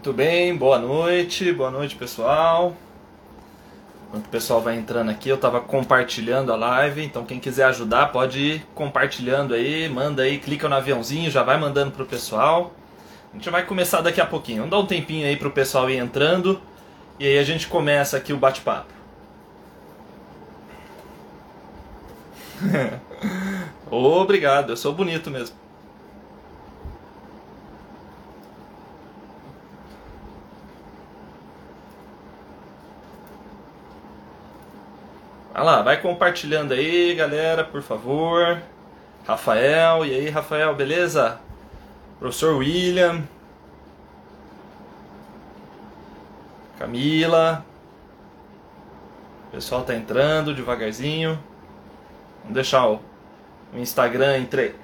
Muito bem, boa noite, boa noite pessoal. Enquanto o pessoal vai entrando aqui, eu estava compartilhando a live, então quem quiser ajudar pode ir compartilhando aí, manda aí, clica no aviãozinho, já vai mandando pro pessoal. A gente vai começar daqui a pouquinho. Vamos dar um tempinho aí pro pessoal ir entrando e aí a gente começa aqui o bate-papo. Obrigado, eu sou bonito mesmo. Lá, vai compartilhando aí, galera, por favor. Rafael, e aí, Rafael, beleza? Professor William. Camila. O pessoal tá entrando devagarzinho. Vamos deixar o, o Instagram entre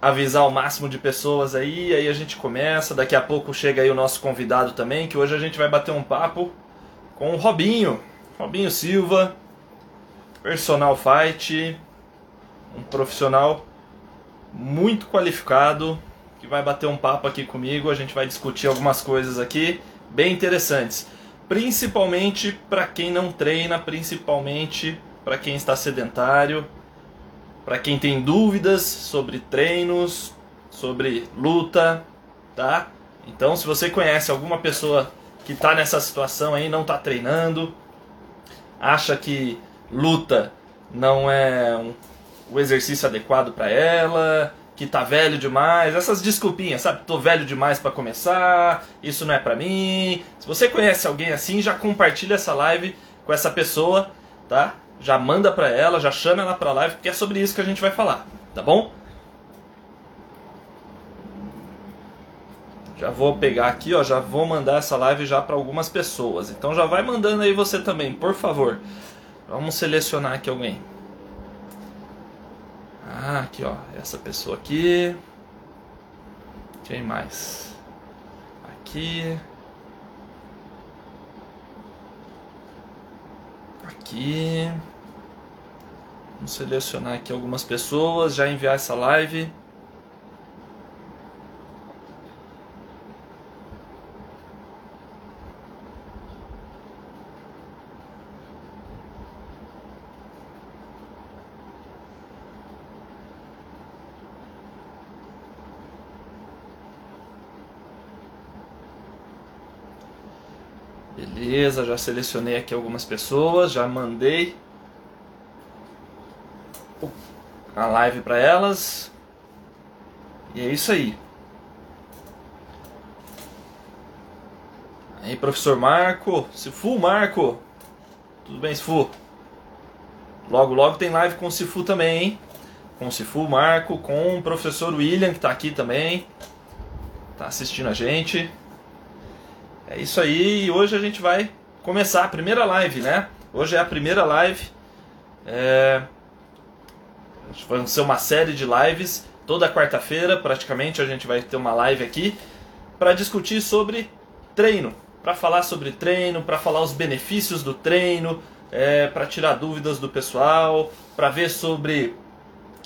avisar o máximo de pessoas aí, aí a gente começa. Daqui a pouco chega aí o nosso convidado também, que hoje a gente vai bater um papo com o Robinho, Robinho Silva, personal fight, um profissional muito qualificado que vai bater um papo aqui comigo. A gente vai discutir algumas coisas aqui bem interessantes, principalmente para quem não treina, principalmente para quem está sedentário, para quem tem dúvidas sobre treinos, sobre luta, tá? Então, se você conhece alguma pessoa que está nessa situação aí, não está treinando, acha que luta não é um, o exercício adequado para ela, que tá velho demais, essas desculpinhas, sabe? Tô velho demais para começar, isso não é para mim. Se você conhece alguém assim, já compartilha essa live com essa pessoa, tá? Já manda para ela, já chama ela para live, porque é sobre isso que a gente vai falar, tá bom? Já vou pegar aqui, ó, já vou mandar essa live já para algumas pessoas. Então já vai mandando aí você também, por favor. Vamos selecionar aqui alguém. Ah, aqui ó, essa pessoa aqui. Quem mais? Aqui. Aqui. Vamos selecionar aqui algumas pessoas, já enviar essa live. Já selecionei aqui algumas pessoas, já mandei a live para elas. E é isso aí. Aí, professor Marco, Sifu Marco. Tudo bem, Sifu? Logo, logo tem live com o Sifu também, hein? Com o Sifu Marco, com o professor William, que está aqui também. Tá assistindo a gente. É isso aí, e hoje a gente vai começar a primeira live, né? Hoje é a primeira live. É... Vai ser uma série de lives. Toda quarta-feira, praticamente, a gente vai ter uma live aqui para discutir sobre treino. Para falar sobre treino, para falar os benefícios do treino, é, para tirar dúvidas do pessoal, para ver sobre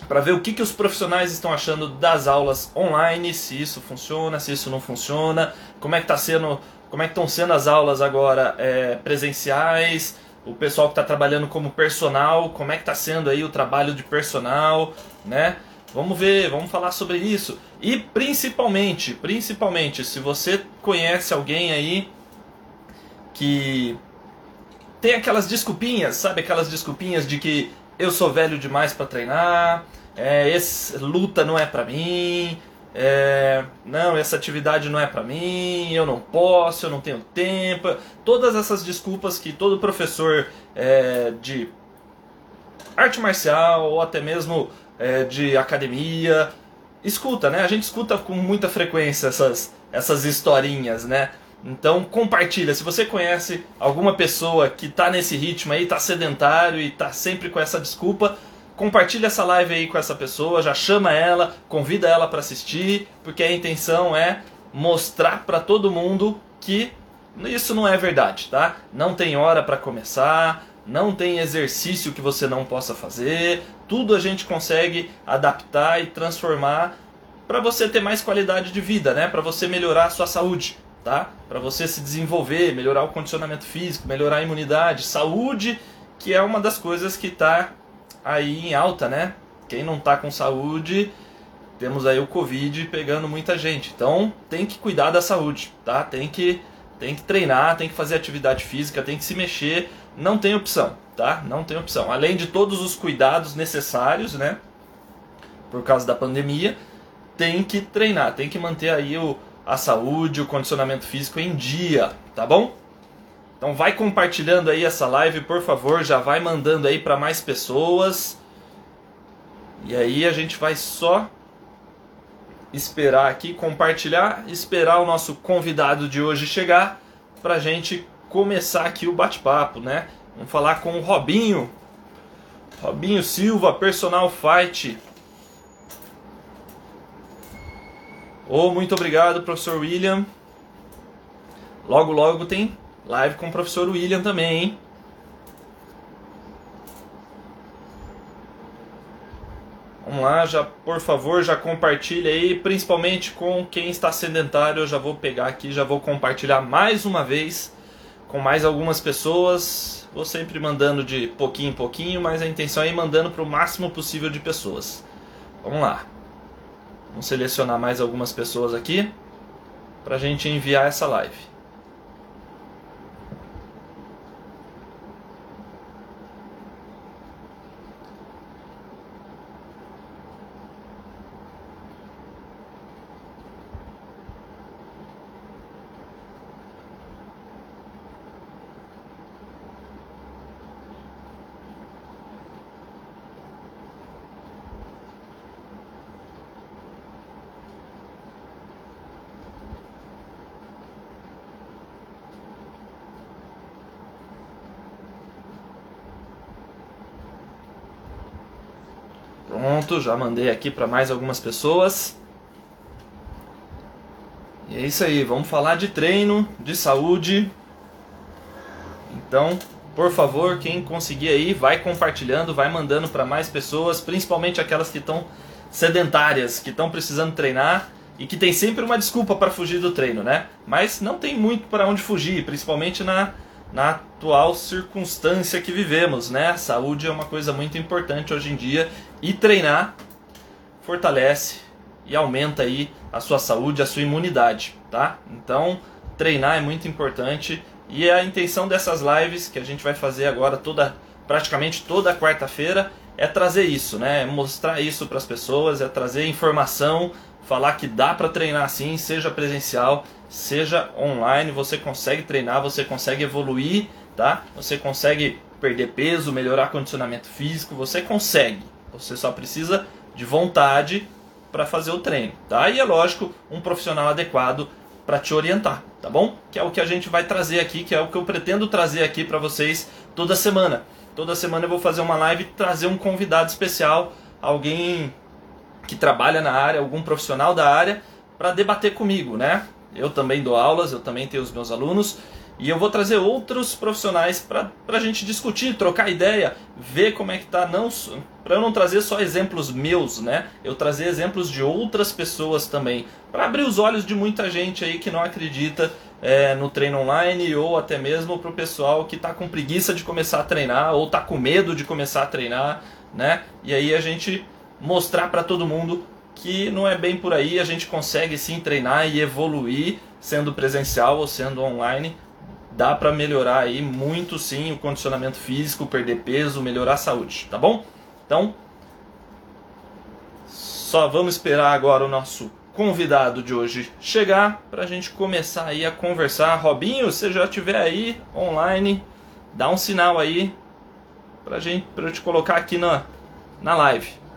para ver o que, que os profissionais estão achando das aulas online, se isso funciona, se isso não funciona, como é que está sendo como é que estão sendo as aulas agora é, presenciais, o pessoal que está trabalhando como personal, como é que está sendo aí o trabalho de personal, né? Vamos ver, vamos falar sobre isso. E principalmente, principalmente, se você conhece alguém aí que tem aquelas desculpinhas, sabe aquelas desculpinhas de que eu sou velho demais para treinar, é, esse, luta não é para mim, é, não, essa atividade não é para mim, eu não posso, eu não tenho tempo. Todas essas desculpas que todo professor é, de arte marcial ou até mesmo é, de academia escuta, né? A gente escuta com muita frequência essas, essas historinhas, né? Então compartilha. Se você conhece alguma pessoa que está nesse ritmo aí, está sedentário e está sempre com essa desculpa, compartilha essa live aí com essa pessoa, já chama ela, convida ela para assistir, porque a intenção é mostrar para todo mundo que isso não é verdade, tá? Não tem hora para começar, não tem exercício que você não possa fazer, tudo a gente consegue adaptar e transformar para você ter mais qualidade de vida, né? Para você melhorar a sua saúde, tá? Para você se desenvolver, melhorar o condicionamento físico, melhorar a imunidade, saúde, que é uma das coisas que está aí em alta, né? Quem não está com saúde, temos aí o Covid pegando muita gente. Então tem que cuidar da saúde, tá? Tem que, tem que treinar, tem que fazer atividade física, tem que se mexer. Não tem opção, tá? Não tem opção. Além de todos os cuidados necessários, né? Por causa da pandemia, tem que treinar, tem que manter aí o, a saúde, o condicionamento físico em dia, tá bom? Então vai compartilhando aí essa live, por favor, já vai mandando aí para mais pessoas. E aí a gente vai só esperar aqui, compartilhar, esperar o nosso convidado de hoje chegar para gente começar aqui o bate-papo, né? Vamos falar com o Robinho, Robinho Silva, Personal Fight. Oh, muito obrigado, professor William. Logo, logo tem live com o professor William também, hein? Vamos lá, já por favor, já compartilha aí, principalmente com quem está sedentário. Eu já vou pegar aqui, já vou compartilhar mais uma vez com mais algumas pessoas. Vou sempre mandando de pouquinho em pouquinho, mas a intenção é ir mandando para o máximo possível de pessoas. Vamos lá. Vamos selecionar mais algumas pessoas aqui para a gente enviar essa live. Pronto, já mandei aqui para mais algumas pessoas. E é isso aí, vamos falar de treino, de saúde. Então, por favor, quem conseguir aí, vai compartilhando, vai mandando para mais pessoas, principalmente aquelas que estão sedentárias, que estão precisando treinar e que tem sempre uma desculpa para fugir do treino, né? Mas não tem muito para onde fugir, principalmente na na atual circunstância que vivemos, né? A saúde é uma coisa muito importante hoje em dia e treinar fortalece e aumenta aí a sua saúde, a sua imunidade, tá? Então, treinar é muito importante e a intenção dessas lives que a gente vai fazer agora toda praticamente toda quarta-feira é trazer isso, né? É mostrar isso para as pessoas, é trazer informação, falar que dá para treinar assim, seja presencial, seja online, você consegue treinar, você consegue evoluir, tá? Você consegue perder peso, melhorar condicionamento físico, você consegue. Você só precisa de vontade para fazer o treino, tá? E é lógico, um profissional adequado para te orientar, tá bom? Que é o que a gente vai trazer aqui, que é o que eu pretendo trazer aqui para vocês toda semana. Toda semana eu vou fazer uma live e trazer um convidado especial, alguém que trabalha na área, algum profissional da área, para debater comigo, né? Eu também dou aulas, eu também tenho os meus alunos e eu vou trazer outros profissionais para a gente discutir, trocar ideia, ver como é que tá, não para eu não trazer só exemplos meus, né? Eu trazer exemplos de outras pessoas também, para abrir os olhos de muita gente aí que não acredita é, no treino online ou até mesmo para o pessoal que está com preguiça de começar a treinar ou está com medo de começar a treinar, né? E aí a gente mostrar para todo mundo que não é bem por aí, a gente consegue sim treinar e evoluir sendo presencial ou sendo online. Dá para melhorar aí muito sim o condicionamento físico, perder peso, melhorar a saúde, tá bom? Então, só vamos esperar agora o nosso convidado de hoje chegar para a gente começar aí a conversar. Robinho, se já estiver aí online, dá um sinal aí para gente, para eu te colocar aqui na, na live.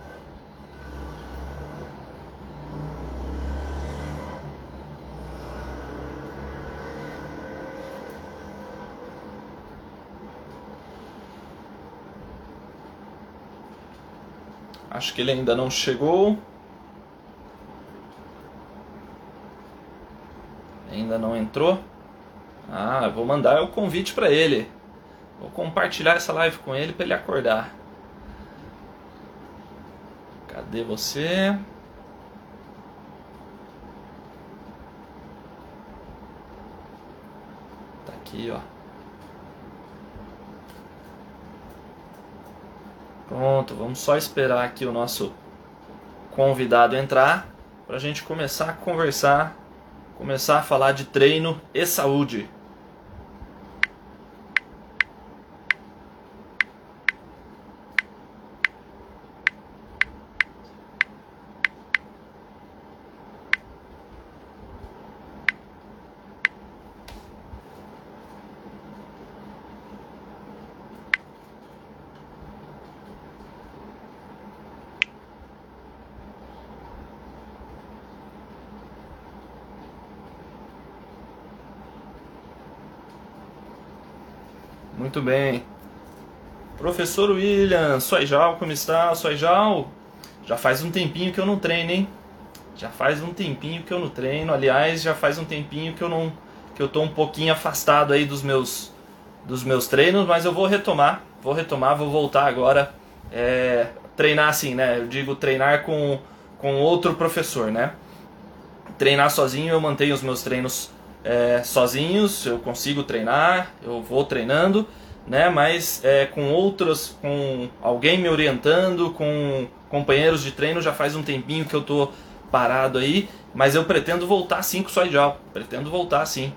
Acho que ele ainda não chegou. Ainda não entrou. Ah, vou mandar o convite para ele. Vou compartilhar essa live com ele para ele acordar. Cadê você? aqui, ó. Pronto, vamos só esperar aqui o nosso convidado entrar para a gente começar a conversar, começar a falar de treino e saúde. Muito bem. Professor William, Soijal, como está? Soijal, já faz um tempinho que eu não treino, hein? Já faz um tempinho que eu não treino. Aliás, já faz um tempinho que eu não que eu tô um pouquinho afastado aí dos meus dos meus treinos, mas eu vou retomar, vou retomar, vou voltar agora é, treinar assim, né? Eu digo treinar com com outro professor, né? Treinar sozinho, eu mantenho os meus treinos é, sozinhos, eu consigo treinar, eu vou treinando né? Mas é, com outras, com alguém me orientando, com companheiros de treino, já faz um tempinho que eu tô parado aí, mas eu pretendo voltar sim com o Soijal, pretendo voltar sim.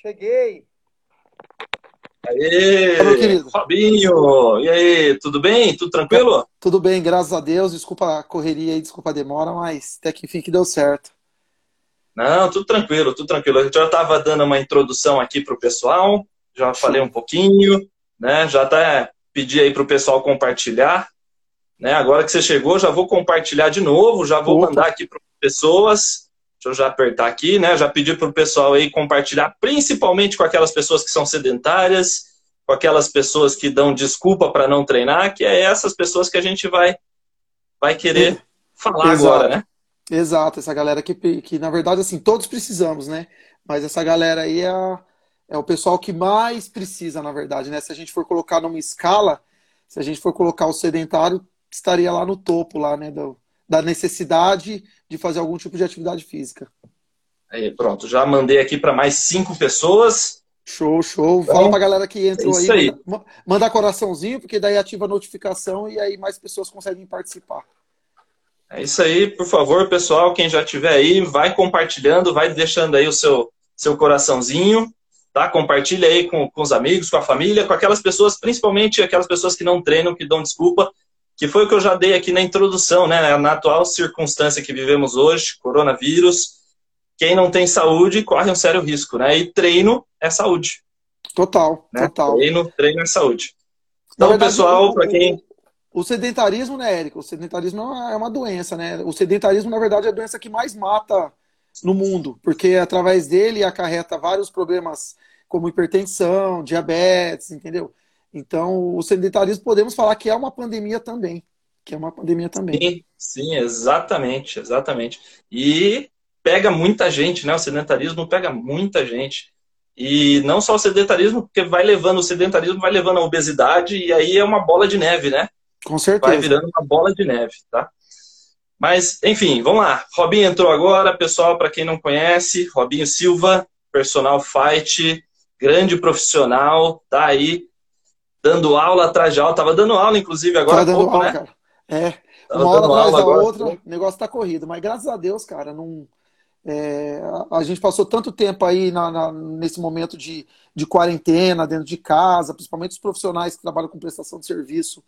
Cheguei. Aê, Olá, querido. Fabinho, e aí, tudo bem? Tudo tranquilo? Tudo bem, graças a Deus. Desculpa a correria e desculpa a demora, mas até que enfim que deu certo. Não, tudo tranquilo, tudo tranquilo. Eu já estava dando uma introdução aqui para o pessoal, já falei um pouquinho, né? Já até pedi aí para o pessoal compartilhar. Né? Agora que você chegou, já vou compartilhar de novo, já vou Opa. mandar aqui para pessoas. Deixa eu já apertar aqui, né? Já pedi para o pessoal aí compartilhar, principalmente com aquelas pessoas que são sedentárias, com aquelas pessoas que dão desculpa para não treinar, que é essas pessoas que a gente vai, vai querer é. falar Exato. agora, né? Exato, essa galera que, que, na verdade, assim, todos precisamos, né? Mas essa galera aí é, é o pessoal que mais precisa, na verdade, né? Se a gente for colocar numa escala, se a gente for colocar o sedentário, estaria lá no topo, lá, né? Do, da necessidade de fazer algum tipo de atividade física. Aí, pronto, já mandei aqui para mais cinco pessoas. Show, show. Então, Fala pra galera que entrou é aí. aí. Manda, manda coraçãozinho, porque daí ativa a notificação e aí mais pessoas conseguem participar. É isso aí, por favor, pessoal, quem já tiver aí, vai compartilhando, vai deixando aí o seu, seu coraçãozinho, tá? Compartilha aí com, com os amigos, com a família, com aquelas pessoas, principalmente aquelas pessoas que não treinam, que dão desculpa, que foi o que eu já dei aqui na introdução, né? Na atual circunstância que vivemos hoje, coronavírus, quem não tem saúde corre um sério risco, né? E treino é saúde. Total, né? total. Treino, treino é saúde. Então, verdade, pessoal, para quem. O sedentarismo, né, Érico? O sedentarismo é uma doença, né? O sedentarismo, na verdade, é a doença que mais mata no mundo, porque através dele acarreta vários problemas como hipertensão, diabetes, entendeu? Então, o sedentarismo podemos falar que é uma pandemia também. Que é uma pandemia também. Sim, sim, exatamente, exatamente. E pega muita gente, né? O sedentarismo pega muita gente. E não só o sedentarismo, porque vai levando, o sedentarismo vai levando a obesidade e aí é uma bola de neve, né? Com certeza. Vai virando uma bola de neve, tá? Mas, enfim, vamos lá. Robinho entrou agora, pessoal, para quem não conhece, Robinho Silva, personal fight, grande profissional, tá aí dando aula atrás de aula. Tava dando aula, inclusive, agora Tava dando pouco, aula, né? cara. É, Tava uma hora atrás da agora. outra, o negócio tá corrido. Mas graças a Deus, cara, não... É, a gente passou tanto tempo aí na, na, nesse momento de, de quarentena, dentro de casa, principalmente os profissionais que trabalham com prestação de serviço,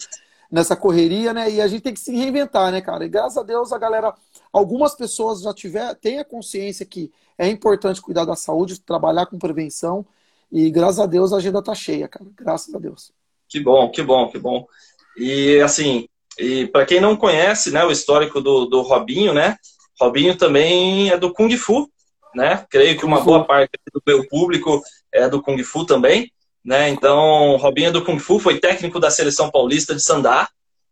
nessa correria, né? E a gente tem que se reinventar, né, cara? E graças a Deus a galera, algumas pessoas já tiver, têm a consciência que é importante cuidar da saúde, trabalhar com prevenção. E graças a Deus a agenda tá cheia, cara. Graças a Deus. Que bom, que bom, que bom. E assim, e para quem não conhece, né, o histórico do, do Robinho, né? Robinho também é do Kung Fu, né? Creio que uma boa parte do meu público é do Kung Fu também, né? Então, Robinho é do Kung Fu, foi técnico da seleção paulista de Sandá,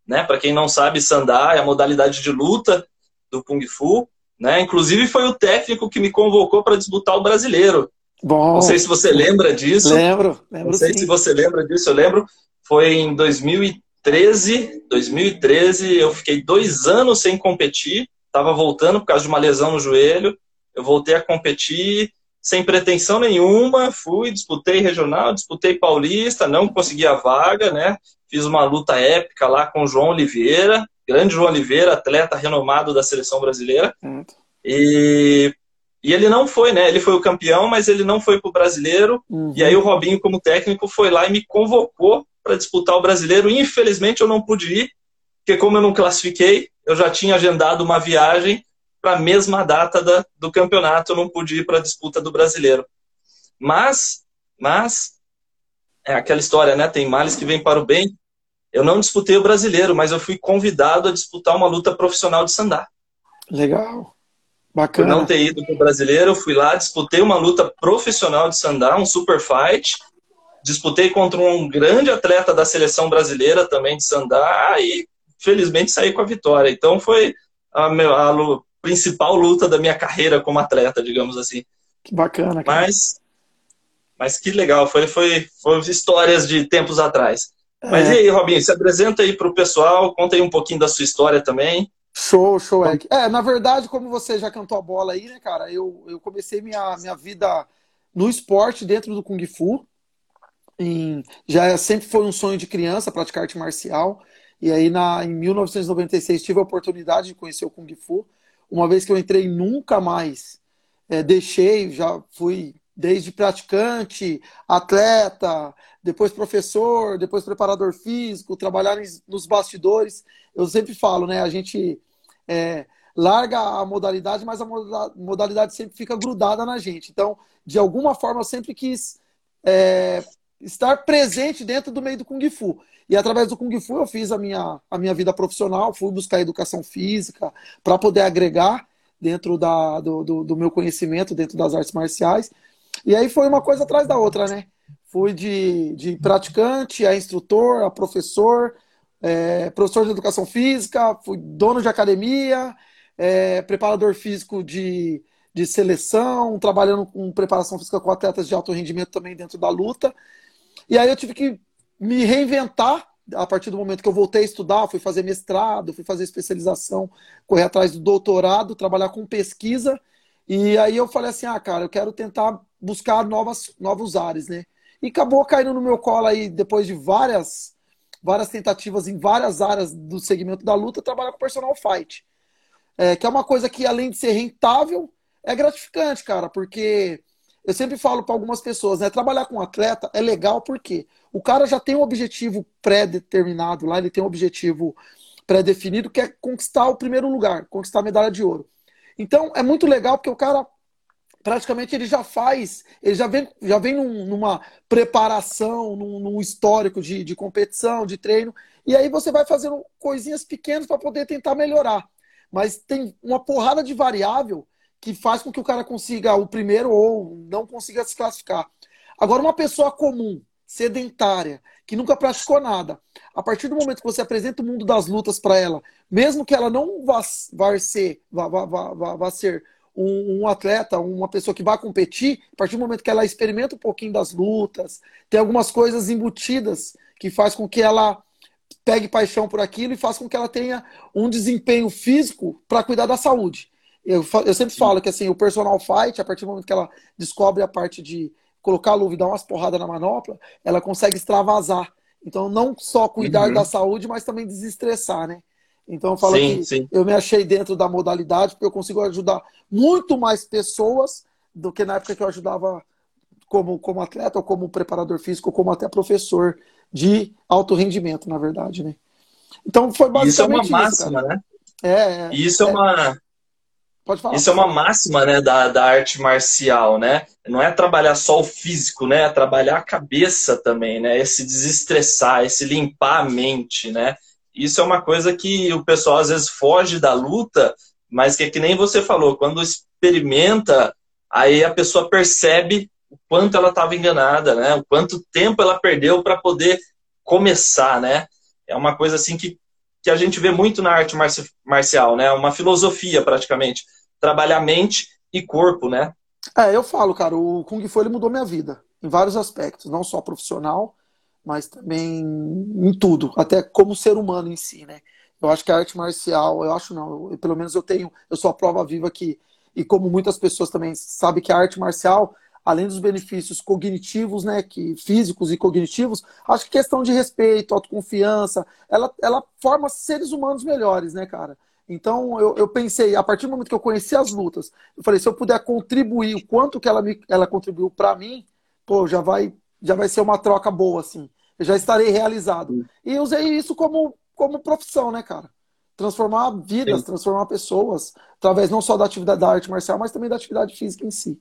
né? Para quem não sabe, Sandá é a modalidade de luta do Kung Fu, né? Inclusive foi o técnico que me convocou para disputar o brasileiro. Bom, não sei se você lembra disso. Lembro, lembro. Não sei sim. se você lembra disso, eu lembro foi em 2013. 2013, eu fiquei dois anos sem competir. Estava voltando por causa de uma lesão no joelho. Eu voltei a competir sem pretensão nenhuma. Fui, disputei regional, disputei paulista, não consegui a vaga, né? Fiz uma luta épica lá com o João Oliveira, grande João Oliveira, atleta renomado da seleção brasileira. E e ele não foi, né? Ele foi o campeão, mas ele não foi pro brasileiro. Uhum. E aí o Robinho, como técnico, foi lá e me convocou para disputar o brasileiro. Infelizmente eu não pude ir, porque como eu não classifiquei, eu já tinha agendado uma viagem para a mesma data da, do campeonato. Eu não pude ir para a disputa do brasileiro. Mas, mas é aquela história, né? Tem males que vêm para o bem. Eu não disputei o brasileiro, mas eu fui convidado a disputar uma luta profissional de sandá. Legal. Bacana. Por não ter ido para o brasileiro, fui lá, disputei uma luta profissional de sandá, um super fight. Disputei contra um grande atleta da seleção brasileira também de sandá e felizmente saí com a vitória. Então foi a, a, a principal luta da minha carreira como atleta, digamos assim. Que bacana. Cara. Mas, mas que legal, foi, foi, foi histórias de tempos atrás. É. Mas e aí, Robinho, se apresenta aí para o pessoal, conta aí um pouquinho da sua história também. Show, show, Eric. É, na verdade, como você já cantou a bola aí, né, cara, eu, eu comecei minha, minha vida no esporte dentro do Kung Fu. Em, já sempre foi um sonho de criança praticar arte marcial. E aí, na, em 1996, tive a oportunidade de conhecer o Kung Fu. Uma vez que eu entrei, nunca mais é, deixei, já fui desde praticante, atleta, depois professor, depois preparador físico, trabalhar nos bastidores. Eu sempre falo, né? A gente é, larga a modalidade, mas a modalidade sempre fica grudada na gente. Então, de alguma forma, eu sempre quis é, estar presente dentro do meio do Kung Fu. E através do Kung Fu eu fiz a minha, a minha vida profissional, fui buscar educação física para poder agregar dentro da, do, do, do, meu conhecimento, dentro das artes marciais. E aí foi uma coisa atrás da outra, né? Fui de, de praticante a instrutor, a professor, é, professor de educação física, fui dono de academia, é, preparador físico de, de seleção, trabalhando com preparação física com atletas de alto rendimento também dentro da luta. E aí eu tive que me reinventar a partir do momento que eu voltei a estudar, fui fazer mestrado, fui fazer especialização, correr atrás do doutorado, trabalhar com pesquisa. E aí eu falei assim, ah, cara, eu quero tentar buscar novas, novos ares, né? E acabou caindo no meu colo aí, depois de várias várias tentativas em várias áreas do segmento da luta, trabalhar com personal fight. É, que é uma coisa que, além de ser rentável, é gratificante, cara, porque eu sempre falo para algumas pessoas, né? Trabalhar com atleta é legal porque o cara já tem um objetivo pré-determinado lá, ele tem um objetivo pré-definido que é conquistar o primeiro lugar, conquistar a medalha de ouro. Então é muito legal porque o cara praticamente ele já faz, ele já vem, já vem num, numa preparação, num, num histórico de, de, competição, de treino, e aí você vai fazendo coisinhas pequenas para poder tentar melhorar. Mas tem uma porrada de variável que faz com que o cara consiga o primeiro ou não consiga se classificar. Agora, uma pessoa comum, sedentária, que nunca praticou nada, a partir do momento que você apresenta o mundo das lutas para ela, mesmo que ela não vá, vá ser, vá, vá, vá, vá ser um, um, atleta, uma pessoa que vai competir, a partir do momento que ela experimenta um pouquinho das lutas, tem algumas coisas embutidas que faz com que ela pegue paixão por aquilo e faz com que ela tenha um desempenho físico para cuidar da saúde. Eu, eu sempre Sim. falo que assim, o personal fight, a partir do momento que ela descobre a parte de colocar a luva e dar umas porradas na manopla, ela consegue extravasar. Então, não só cuidar uhum. da saúde, mas também desestressar, né? Então eu falo sim, que sim. eu me achei dentro da modalidade porque eu consigo ajudar muito mais pessoas do que na época que eu ajudava como, como atleta, ou como preparador físico, ou como até professor de alto rendimento, na verdade, né? Então foi basicamente isso. é uma máxima, isso, né? É, é, isso é, é uma. Pode falar. Isso é uma máxima, né, da, da arte marcial, né? Não é trabalhar só o físico, né? É trabalhar a cabeça também, né? Esse desestressar, esse limpar a mente, né? Isso é uma coisa que o pessoal às vezes foge da luta, mas que é que nem você falou, quando experimenta, aí a pessoa percebe o quanto ela estava enganada, né? O quanto tempo ela perdeu para poder começar, né? É uma coisa assim que, que a gente vê muito na arte marcial, né? Uma filosofia praticamente, trabalhar mente e corpo, né? É, eu falo, cara, o Kung Fu ele mudou minha vida em vários aspectos, não só profissional, mas também em tudo, até como ser humano em si, né? Eu acho que a arte marcial, eu acho não, eu, pelo menos eu tenho, eu sou a prova viva que, e como muitas pessoas também sabem que a arte marcial, além dos benefícios cognitivos, né, que físicos e cognitivos, acho que questão de respeito, autoconfiança, ela, ela forma seres humanos melhores, né, cara? Então eu, eu pensei, a partir do momento que eu conheci as lutas, eu falei, se eu puder contribuir o quanto que ela, me, ela contribuiu para mim, pô, já vai, já vai ser uma troca boa, assim. Eu já estarei realizado. E usei isso como, como profissão, né, cara? Transformar vidas, Sim. transformar pessoas, através não só da atividade da arte marcial, mas também da atividade física em si.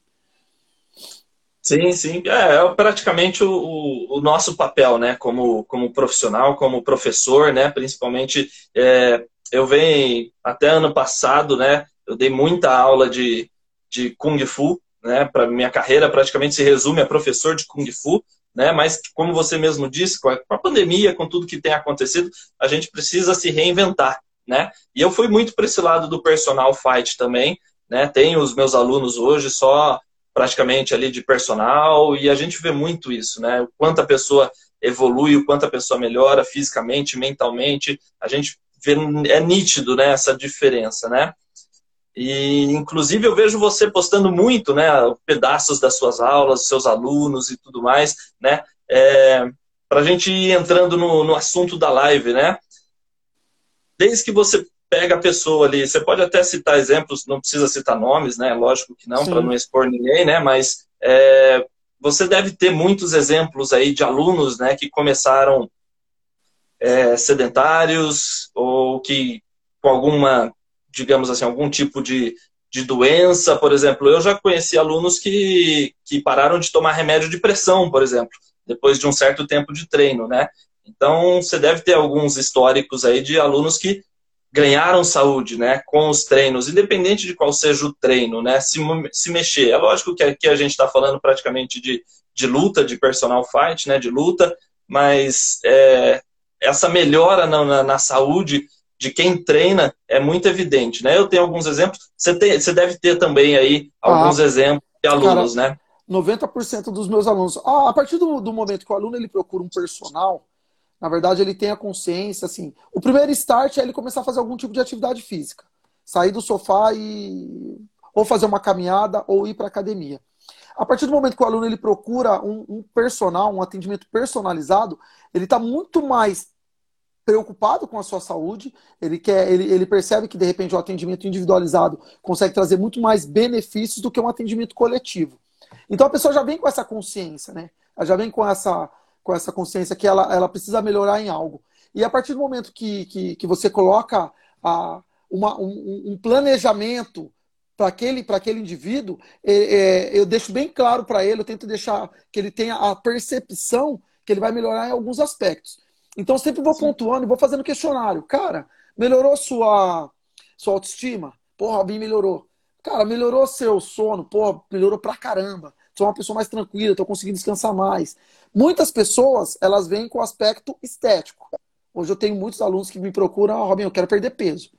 Sim, sim. É, é praticamente o, o, nosso papel, né? Como, como profissional, como professor, né? Principalmente, é, eu venho até ano passado, né? Eu dei muita aula de, de Kung Fu, né? Para minha carreira praticamente se resume a professor de Kung Fu, né? Mas como você mesmo disse, com a, com a pandemia, com tudo que tem acontecido, a gente precisa se reinventar, né? E eu fui muito para esse lado do personal fight também, né? Tenho os meus alunos hoje só praticamente ali de personal e a gente vê muito isso, né? O quanto a pessoa evolui, o quanto a pessoa melhora fisicamente, mentalmente, a gente vê, é nítido, né, essa diferença, né? E inclusive eu vejo você postando muito, né, pedaços das suas aulas, seus alunos e tudo mais, né? É, para a gente ir entrando no, no assunto da live, né? Desde que você pega a pessoa ali, você pode até citar exemplos, não precisa citar nomes, né? Lógico que não, para não expor ninguém, né? Mas é, você deve ter muitos exemplos aí de alunos, né, que começaram é, sedentários ou que com alguma, digamos assim, algum tipo de, de doença, por exemplo. Eu já conheci alunos que, que pararam de tomar remédio de pressão, por exemplo, depois de um certo tempo de treino, né? Então, você deve ter alguns históricos aí de alunos que ganharam saúde, né, com os treinos, independente de qual seja o treino, né, se, se mexer. É lógico que aqui a gente está falando praticamente de, de luta, de personal fight, né, de luta, mas é, essa melhora na, na, na, saúde de quem treina é muito evidente, né? Eu tenho alguns exemplos, você, tem, você deve ter também aí alguns ah, exemplos de alunos, cara, né? 90% dos meus alunos, ah, a partir do, do momento que o aluno ele procura um personal, na verdade, ele tem a consciência, assim. O primeiro start é ele começar a fazer algum tipo de atividade física. Sair do sofá e ou fazer uma caminhada ou ir para academia. A partir do momento que o aluno ele procura um, um personal, um atendimento personalizado, ele está muito mais preocupado com a sua saúde, ele quer, ele, ele percebe que de repente o atendimento individualizado consegue trazer muito mais benefícios do que um atendimento coletivo. Então a pessoa já vem com essa consciência, né? Ela já vem com essa com essa consciência que ela, ela precisa melhorar em algo. E a partir do momento que, que, que você coloca a, uma, um, um planejamento para aquele, aquele indivíduo, é, é, eu deixo bem claro para ele, eu tento deixar que ele tenha a percepção que ele vai melhorar em alguns aspectos. Então, sempre vou Sim. pontuando e vou fazendo questionário. Cara, melhorou sua, sua autoestima? Porra, bem melhorou. Cara, melhorou seu sono? Porra, melhorou pra caramba sou uma pessoa mais tranquila, estou conseguindo descansar mais. Muitas pessoas, elas vêm com aspecto estético. Hoje eu tenho muitos alunos que me procuram, oh, Robin, eu quero perder peso.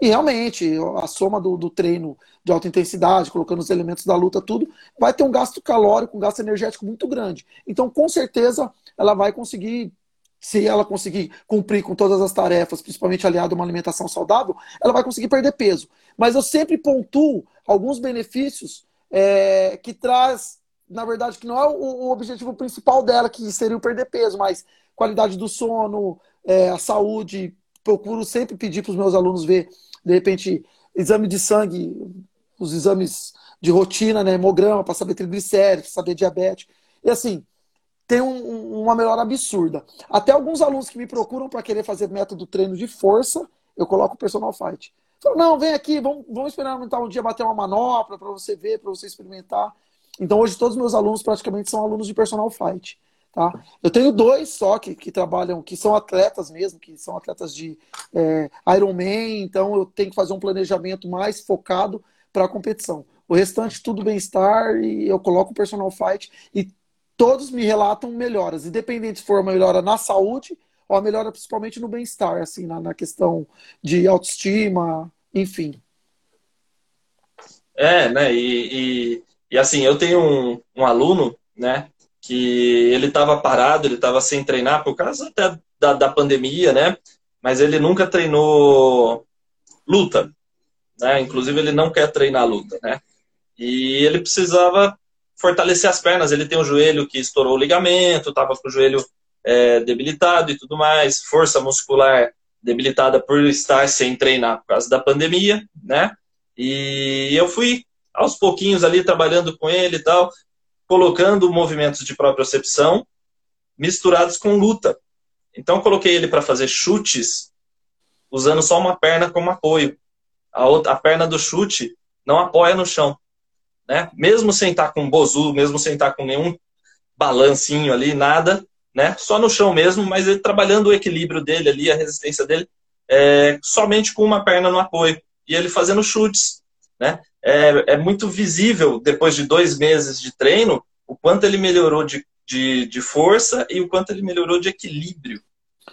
E realmente, a soma do, do, treino de alta intensidade, colocando os elementos da luta, tudo, vai ter um gasto calórico, um gasto energético muito grande. Então, com certeza, ela vai conseguir, se ela conseguir cumprir com todas as tarefas, principalmente aliado a uma alimentação saudável, ela vai conseguir perder peso. Mas eu sempre pontuo alguns benefícios é, que traz na verdade, que não é o, o, objetivo principal dela, que seria o perder peso, mas qualidade do sono, é, a saúde. Procuro sempre pedir para os meus alunos ver, de repente, exame de sangue, os exames de rotina, né, hemograma, para saber triglicéridos, saber diabetes. E assim, tem um, uma melhora absurda. Até alguns alunos que me procuram para querer fazer método treino de força, eu coloco o personal fight. Falo, não, vem aqui, vamos, vamos experimentar um dia bater uma manopla para você ver, para você experimentar. Então hoje todos os meus alunos praticamente são alunos de personal fight. Tá? Eu tenho dois só que, que trabalham, que são atletas mesmo, que são atletas de é, Ironman, então eu tenho que fazer um planejamento mais focado para a competição. O restante, tudo bem-estar, e eu coloco o personal fight, e todos me relatam melhoras, independente se for uma melhora na saúde ou a melhora principalmente no bem-estar, assim, na, na questão de autoestima, enfim. É, né, e, e e assim, eu tenho um, um aluno, né, que ele estava parado, ele estava sem treinar por causa até da, da pandemia, né? Mas ele nunca treinou luta, né? Inclusive ele não quer treinar luta, né? E ele precisava fortalecer as pernas. Ele tem um joelho que estourou o ligamento, estava com o joelho é, debilitado e tudo mais, força muscular debilitada por estar sem treinar por causa da pandemia, né? E eu fui aos pouquinhos ali trabalhando com ele e tal, colocando movimentos de propriocepção misturados com luta. Então coloquei ele para fazer chutes usando só uma perna como apoio. A, outra, a perna do chute não apoia no chão. Né? Mesmo sem estar com bozu, mesmo sem estar com nenhum balancinho ali, nada, né? Só no chão mesmo, mas ele trabalhando o equilíbrio dele ali, a resistência dele, é, somente com uma perna no apoio. E ele fazendo chutes, né? É, é muito visível, depois de dois meses de treino, o quanto ele melhorou de, de, de força e o quanto ele melhorou de equilíbrio.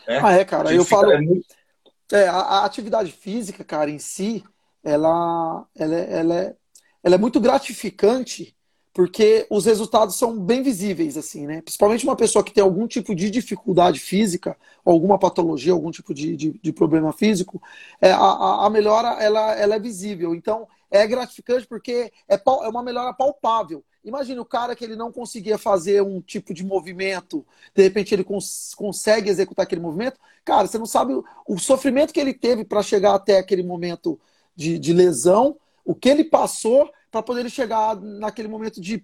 Né? Ah, é, cara, eu falo... É muito... é, a, a, atividade física, cara, em si, ela, ela, ela, é, ela é muito gratificante porque os resultados são bem visíveis, assim, né? Principalmente uma pessoa que tem algum tipo de dificuldade física, alguma patologia, algum tipo de, de, de problema físico, é, a, a, melhora ela, ela é visível. Então, é gratificante porque é, é uma melhora palpável. Imagina o cara que ele não conseguia fazer um tipo de movimento, de repente ele cons consegue executar aquele movimento. Cara, você não sabe o, o sofrimento que ele teve para chegar até aquele momento de, de lesão, o que ele passou para poder chegar naquele momento de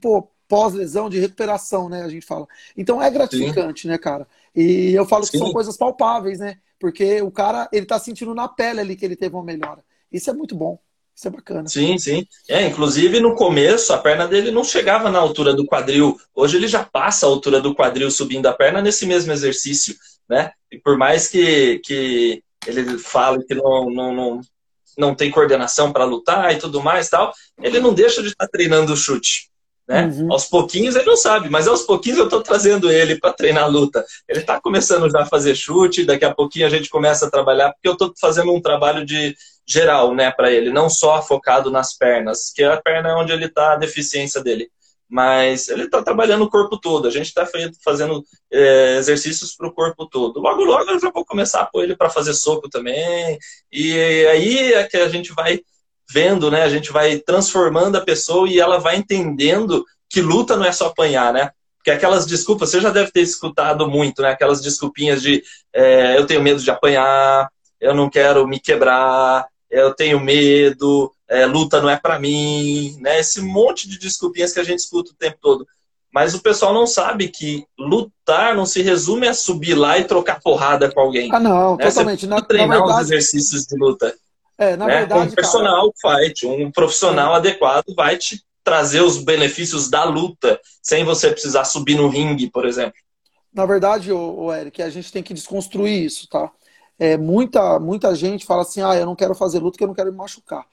pós-lesão, de recuperação, né? A gente fala. Então é gratificante, Sim. né, cara? E eu falo Sim. que são coisas palpáveis, né? Porque o cara, ele tá sentindo na pele ali que ele teve uma melhora. Isso é muito bom. Isso é bacana. Sim, sim. É, inclusive no começo a perna dele não chegava na altura do quadril. Hoje ele já passa a altura do quadril subindo a perna nesse mesmo exercício, né? E por mais que, que ele fale que não, não, não, não tem coordenação para lutar e tudo mais tal, ele não deixa de estar treinando o chute. Né? Uhum. Aos pouquinhos ele não sabe, mas aos pouquinhos eu estou trazendo ele para treinar a luta. Ele está começando já a fazer chute, daqui a pouquinho a gente começa a trabalhar, porque eu estou fazendo um trabalho de geral né, para ele, não só focado nas pernas, que a perna é onde ele está a deficiência dele mas ele está trabalhando o corpo todo. A gente está fazendo é, exercícios para o corpo todo. Logo, logo eu já vou começar a pôr ele para fazer soco também. E aí é que a gente vai vendo, né? A gente vai transformando a pessoa e ela vai entendendo que luta não é só apanhar, né? Porque aquelas desculpas, você já deve ter escutado muito, né? Aquelas desculpinhas de é, eu tenho medo de apanhar, eu não quero me quebrar, eu tenho medo, é, luta não é para mim, né? Esse monte de desculpinhas que a gente escuta o tempo todo. Mas o pessoal não sabe que lutar não se resume a subir lá e trocar porrada com alguém. Ah, não, né? totalmente. Você na, treinar na verdade... os exercícios de luta. É, na né? verdade. Um personal cara... fight, um profissional é. adequado vai te trazer os benefícios da luta, sem você precisar subir no ringue, por exemplo. Na verdade, o, o Eric, a gente tem que desconstruir isso, tá? É, muita, muita gente fala assim, ah, eu não quero fazer luta porque eu não quero me machucar.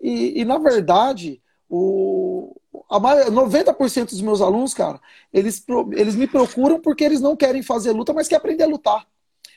E, e na verdade, o, a 90% dos meus alunos, cara, eles, eles me procuram porque eles não querem fazer luta, mas querem aprender a lutar.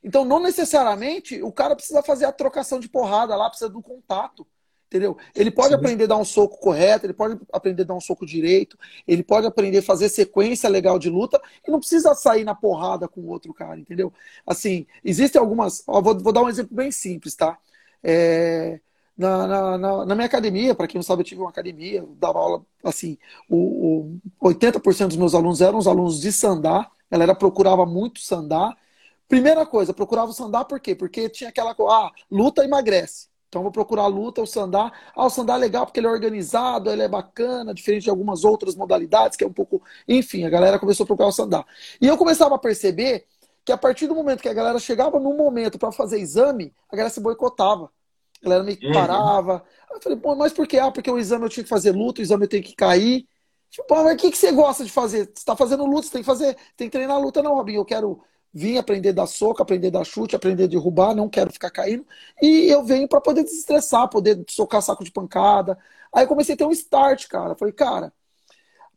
Então, não necessariamente o cara precisa fazer a trocação de porrada lá, precisa do contato. Entendeu? Ele pode Sim. aprender a dar um soco correto, ele pode aprender a dar um soco direito, ele pode aprender a fazer sequência legal de luta e não precisa sair na porrada com o outro cara, entendeu? Assim, existem algumas. Ó, vou, vou dar um exemplo bem simples, tá? É, na, na, na, na minha academia, para quem não sabe, eu tive uma academia, eu dava aula, assim, o, o 80% dos meus alunos eram os alunos de sandá, a galera procurava muito sandá. Primeira coisa, procurava o sandá por quê? Porque tinha aquela ah, luta emagrece. Então vou procurar a luta, o sandá. Ah, o sandá é legal porque ele é organizado, ele é bacana, diferente de algumas outras modalidades, que é um pouco. Enfim, a galera começou a procurar o sandá. E eu começava a perceber que a partir do momento que a galera chegava no momento para fazer exame, a galera se boicotava. A galera me uhum. parava. Aí eu falei, pô, mas por quê? Ah, porque o exame eu tinha que fazer luta, o exame eu tenho que cair. Tipo, mas o que, que você gosta de fazer? Você está fazendo luta, você tem que fazer, tem que treinar luta, não, Robinho. Eu quero vir aprender a dar soco, aprender a dar chute, aprender a derrubar, não quero ficar caindo. E eu venho para poder desestressar, poder socar saco de pancada. Aí eu comecei a ter um start, cara. Falei, cara,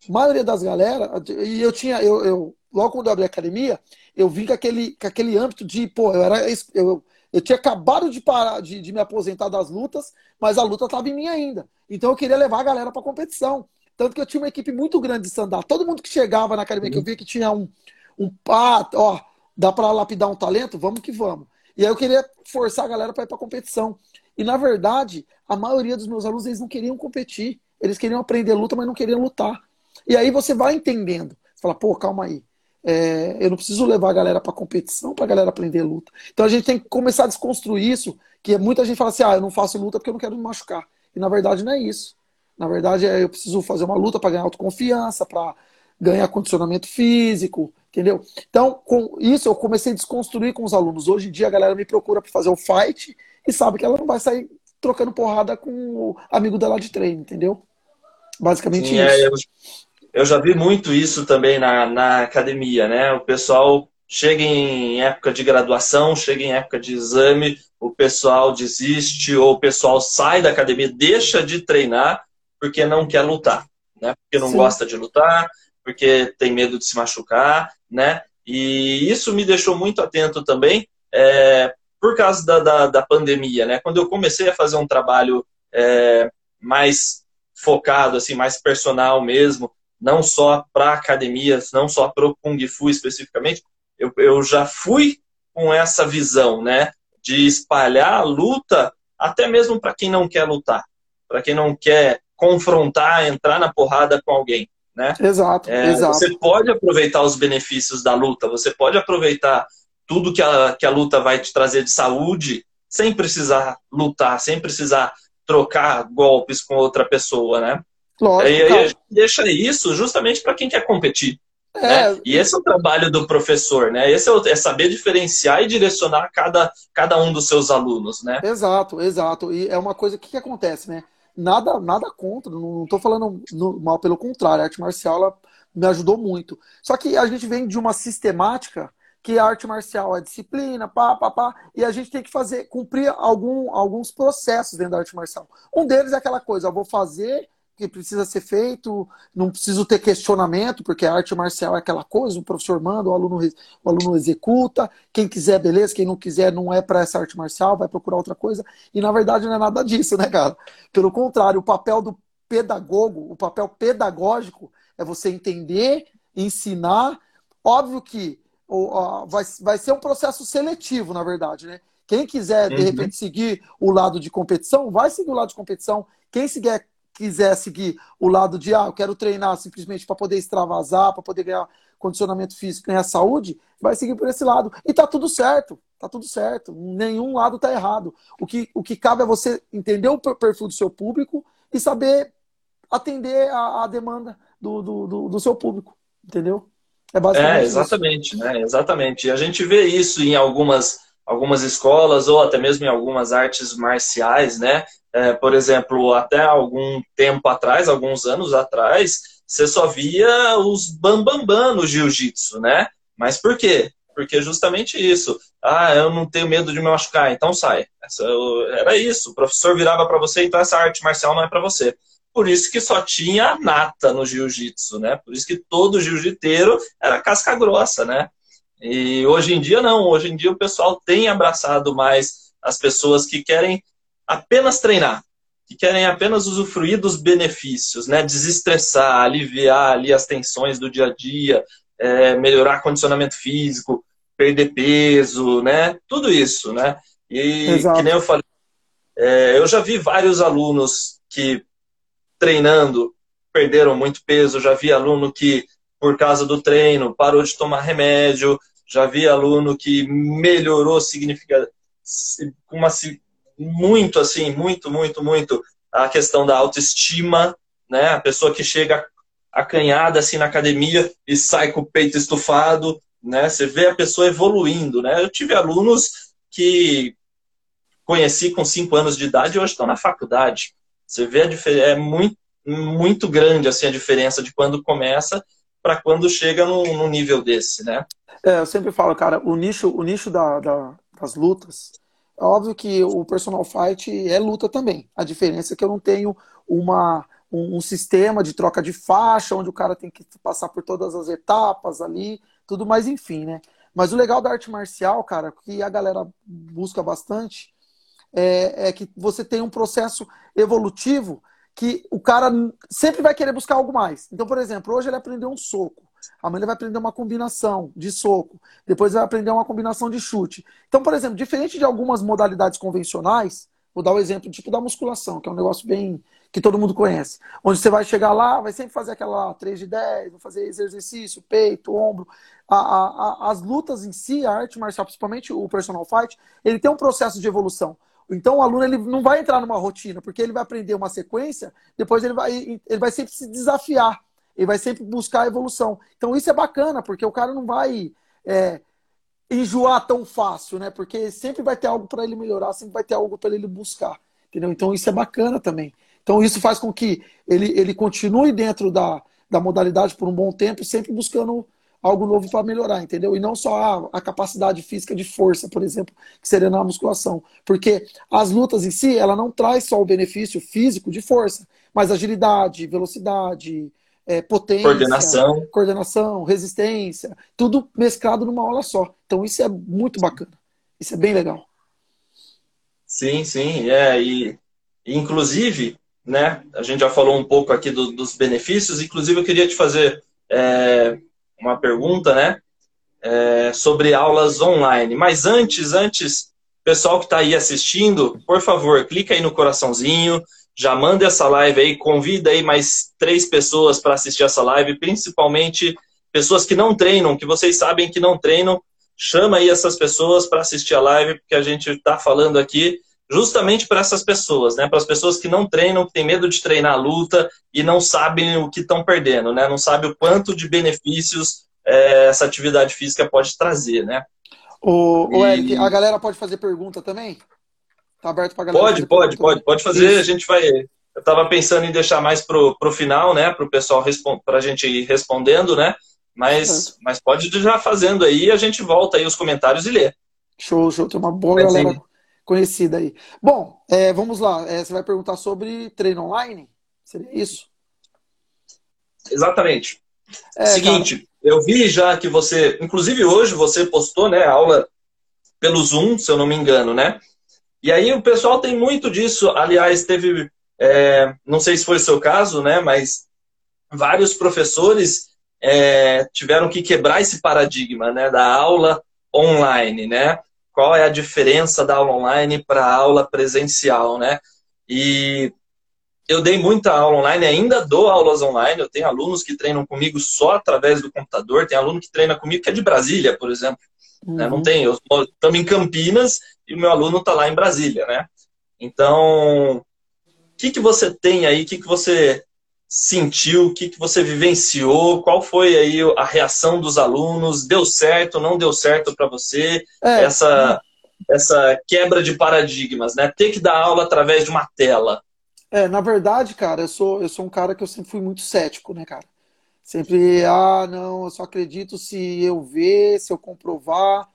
a maioria das galera, e eu tinha, eu, eu logo quando eu abri a academia, eu vim com aquele, com aquele âmbito de, pô, eu era. Eu, eu tinha acabado de parar de, de me aposentar das lutas, mas a luta estava em mim ainda. Então eu queria levar a galera para competição. Tanto que eu tinha uma equipe muito grande de stand Todo mundo que chegava na academia, que eu via que tinha um, um pá, ó, dá para lapidar um talento, vamos que vamos. E aí eu queria forçar a galera para ir para competição. E na verdade, a maioria dos meus alunos eles não queriam competir. Eles queriam aprender luta, mas não queriam lutar. E aí você vai entendendo. Você fala, pô, calma aí. É, eu não preciso levar a galera para competição para a galera aprender luta. Então a gente tem que começar a desconstruir isso, que muita gente fala assim, ah, eu não faço luta porque eu não quero me machucar. E na verdade não é isso. Na verdade é eu preciso fazer uma luta para ganhar autoconfiança, para ganhar condicionamento físico, entendeu? Então, com isso eu comecei a desconstruir com os alunos. Hoje em dia a galera me procura para fazer o fight e sabe que ela não vai sair trocando porrada com o amigo dela de treino, entendeu? Basicamente Sim, é, isso. É, eu, eu, já vi muito isso também na, na academia, né? O pessoal chega em época de graduação, chega em época de exame, o pessoal desiste ou o pessoal sai da academia, deixa de treinar porque não quer lutar, né? Porque não Sim. gosta de lutar, porque tem medo de se machucar, né? E isso me deixou muito atento também, é, por causa da, da, da, pandemia, né? Quando eu comecei a fazer um trabalho é, mais focado, assim, mais personal mesmo, não só para academias, não só para o Kung Fu especificamente, eu, eu já fui com essa visão, né? De espalhar a luta até mesmo para quem não quer lutar, para quem não quer confrontar, entrar na porrada com alguém. Né? Exato, é, exato. Você pode aproveitar os benefícios da luta, você pode aproveitar tudo que a, que a luta vai te trazer de saúde sem precisar lutar, sem precisar trocar golpes com outra pessoa, né? Lógico, e aí deixa isso justamente para quem quer competir. É. Né? E esse é o trabalho do professor, né? Esse é, o, é, saber diferenciar e direcionar cada, cada um dos seus alunos, né? Exato, exato. E é uma coisa que, que acontece, né? Nada, nada contra, não estou falando mal, pelo contrário, a arte marcial ela me ajudou muito. Só que a gente vem de uma sistemática que a arte marcial é disciplina, pá, pá, pá, e a gente tem que fazer, cumprir algum, alguns processos dentro da arte marcial. Um deles é aquela coisa, eu vou fazer que precisa ser feito, não preciso ter questionamento, porque a arte marcial é aquela coisa, o professor manda, o aluno, o aluno executa, quem quiser, beleza, quem não quiser, não é para essa arte marcial, vai procurar outra coisa, e na verdade não é nada disso, né, cara? Pelo contrário, o papel do pedagogo, o papel pedagógico é você entender, ensinar, óbvio que vai, vai ser um processo seletivo, na verdade, né? Quem quiser, de uhum. repente, seguir o lado de competição, vai seguir o lado de competição. Quem quiser quiser seguir o lado de, ah, eu quero treinar simplesmente para poder extravasar, para poder ganhar condicionamento físico, ganhar saúde, vai seguir por esse lado. E tá tudo certo, tá tudo certo. Nenhum lado tá errado. O que, o que cabe é você entender o perfil do seu público e saber atender a, a demanda do, do, do, do, seu público, entendeu? É basicamente É, exatamente, isso. né? Exatamente. A gente vê isso em algumas algumas escolas ou até mesmo em algumas artes marciais, né? É, por exemplo, até algum tempo atrás, alguns anos atrás, você só via os bambambam bam, bam no jiu-jitsu, né? Mas por quê? Porque justamente isso. Ah, eu não tenho medo de me machucar, então sai. Essa, era isso. O professor virava para você, então essa arte marcial não é para você. Por isso que só tinha a nata no jiu-jitsu, né? Por isso que todo jiu-jiteiro era casca grossa, né? E hoje em dia não. Hoje em dia o pessoal tem abraçado mais as pessoas que querem apenas treinar, que querem apenas usufruir dos benefícios, né? Desestressar, aliviar ali as tensões do dia a dia, é, melhorar condicionamento físico, perder peso, né? Tudo isso, né? E Exato. que nem eu falei, é, eu já vi vários alunos que treinando perderam muito peso, já vi aluno que por causa do treino parou de tomar remédio, já vi aluno que melhorou significativamente muito, assim, muito, muito, muito a questão da autoestima, né? A pessoa que chega acanhada assim na academia e sai com o peito estufado, né? Você vê a pessoa evoluindo, né? Eu tive alunos que conheci com 5 anos de idade e hoje estão na faculdade. Você vê a diferença, é muito, muito grande assim a diferença de quando começa para quando chega num, nível desse, né? É, eu sempre falo, cara, o nicho, o nicho da, da, das lutas é óbvio que o personal fight é luta também. A diferença é que eu não tenho uma, um, um, sistema de troca de faixa, onde o cara tem que passar por todas as etapas ali, tudo mais, enfim, né? Mas o legal da arte marcial, cara, que a galera busca bastante, é, é que você tem um processo evolutivo que o cara sempre vai querer buscar algo mais. Então, por exemplo, hoje ele aprendeu um soco. Amanhã ele vai aprender uma combinação de soco. Depois vai aprender uma combinação de chute. Então, por exemplo, diferente de algumas modalidades convencionais, vou dar o um exemplo tipo da musculação, que é um negócio bem que todo mundo conhece. Onde você vai chegar lá, vai sempre fazer aquela 3 de 10, vai fazer exercício, peito, ombro. A, a, a, as lutas em si, a arte marcial, principalmente o personal fight, ele tem um processo de evolução. Então o aluno ele não vai entrar numa rotina, porque ele vai aprender uma sequência, depois ele vai, ele vai sempre se desafiar, ele vai sempre buscar a evolução. Então isso é bacana, porque o cara não vai é, enjoar tão fácil, né? Porque sempre vai ter algo para ele melhorar, sempre vai ter algo para ele buscar. Entendeu? Então isso é bacana também. Então isso faz com que ele, ele continue dentro da, da modalidade por um bom tempo, sempre buscando algo novo para melhorar, entendeu? E não só a, a, capacidade física de força, por exemplo, que seria na musculação. Porque as lutas em si, ela não traz só o benefício físico de força, mas agilidade, velocidade, é, potência, coordenação. coordenação, resistência, tudo mesclado numa aula só. Então isso é muito bacana. Isso é bem legal. Sim, sim, é, e inclusive, né, a gente já falou um pouco aqui do, dos benefícios, inclusive eu queria te fazer é, uma pergunta, né? É, sobre aulas online. Mas antes, antes, pessoal que está aí assistindo, por favor, clica aí no coraçãozinho, já manda essa live aí, convida aí mais três pessoas para assistir essa live, principalmente pessoas que não treinam, que vocês sabem que não treinam, chama aí essas pessoas para assistir a live, porque a gente está falando aqui justamente para essas pessoas, né? Para as pessoas que não treinam, que têm medo de treinar a luta e não sabem o que estão perdendo, né? Não sabem o quanto de benefícios é, essa atividade física pode trazer, né? O, o Eric, a galera pode fazer pergunta também? Tá aberto para galera? Pode, pode, pode, pode fazer. Isso. A gente vai. Eu estava pensando em deixar mais pro, pro final, né? Para o pessoal para a gente ir respondendo, né? Mas, uhum. mas pode já fazendo aí, a gente volta aí os comentários e lê. Show, show. Tem uma boa mas, galera. Sim conhecida aí. Bom, é, vamos lá. É, você vai perguntar sobre treino online? Seria isso? Exatamente. É, Seguinte, cara... eu vi já que você, inclusive hoje você postou, né, aula pelo Zoom, se eu não me engano, né? E aí o pessoal tem muito disso. Aliás, teve, é, não sei se foi o seu caso, né, mas vários professores é, tiveram que quebrar esse paradigma, né, da aula online, né? Qual é a diferença da aula online para a aula presencial, né? E eu dei muita aula online, ainda dou aulas online. Eu tenho alunos que treinam comigo só através do computador, tem aluno que treina comigo que é de Brasília, por exemplo. Uhum. Né? Não tem, estamos em Campinas e o meu aluno está lá em Brasília, né? Então, o que, que você tem aí? O que, que você sentiu? O que, que você vivenciou? Qual foi aí a reação dos alunos? Deu certo? Não deu certo para você? É. Essa, essa quebra de paradigmas, né? Ter que dar aula através de uma tela. É, na verdade, cara, eu sou, eu sou um cara que eu sempre fui muito cético, né, cara? Sempre, ah, não, eu só acredito se eu ver, se eu comprovar.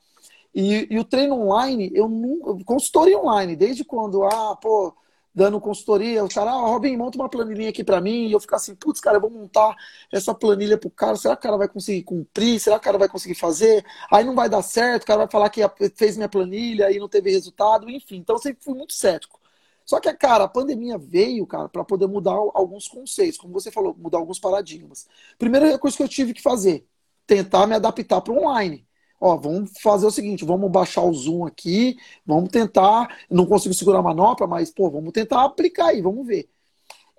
E, e o treino online, eu nunca. Consultoria online, desde quando, ah, pô, dando consultoria, o cara, ah, Robin, monta uma planilhinha aqui para mim, e eu ficar assim, putz, cara, eu vou montar essa planilha pro cara, será que o cara vai conseguir cumprir? Será que o cara vai conseguir fazer? Aí não vai dar certo, o cara vai falar que fez minha planilha e não teve resultado, enfim. Então eu sempre fui muito cético. Só que, cara, a pandemia veio, cara, para poder mudar alguns conceitos, como você falou, mudar alguns paradigmas. Primeira coisa que eu tive que fazer, tentar me adaptar para online ó, vamos fazer o seguinte, vamos baixar o zoom aqui, vamos tentar, não consigo segurar a manopla, mas, pô, vamos tentar aplicar aí, vamos ver.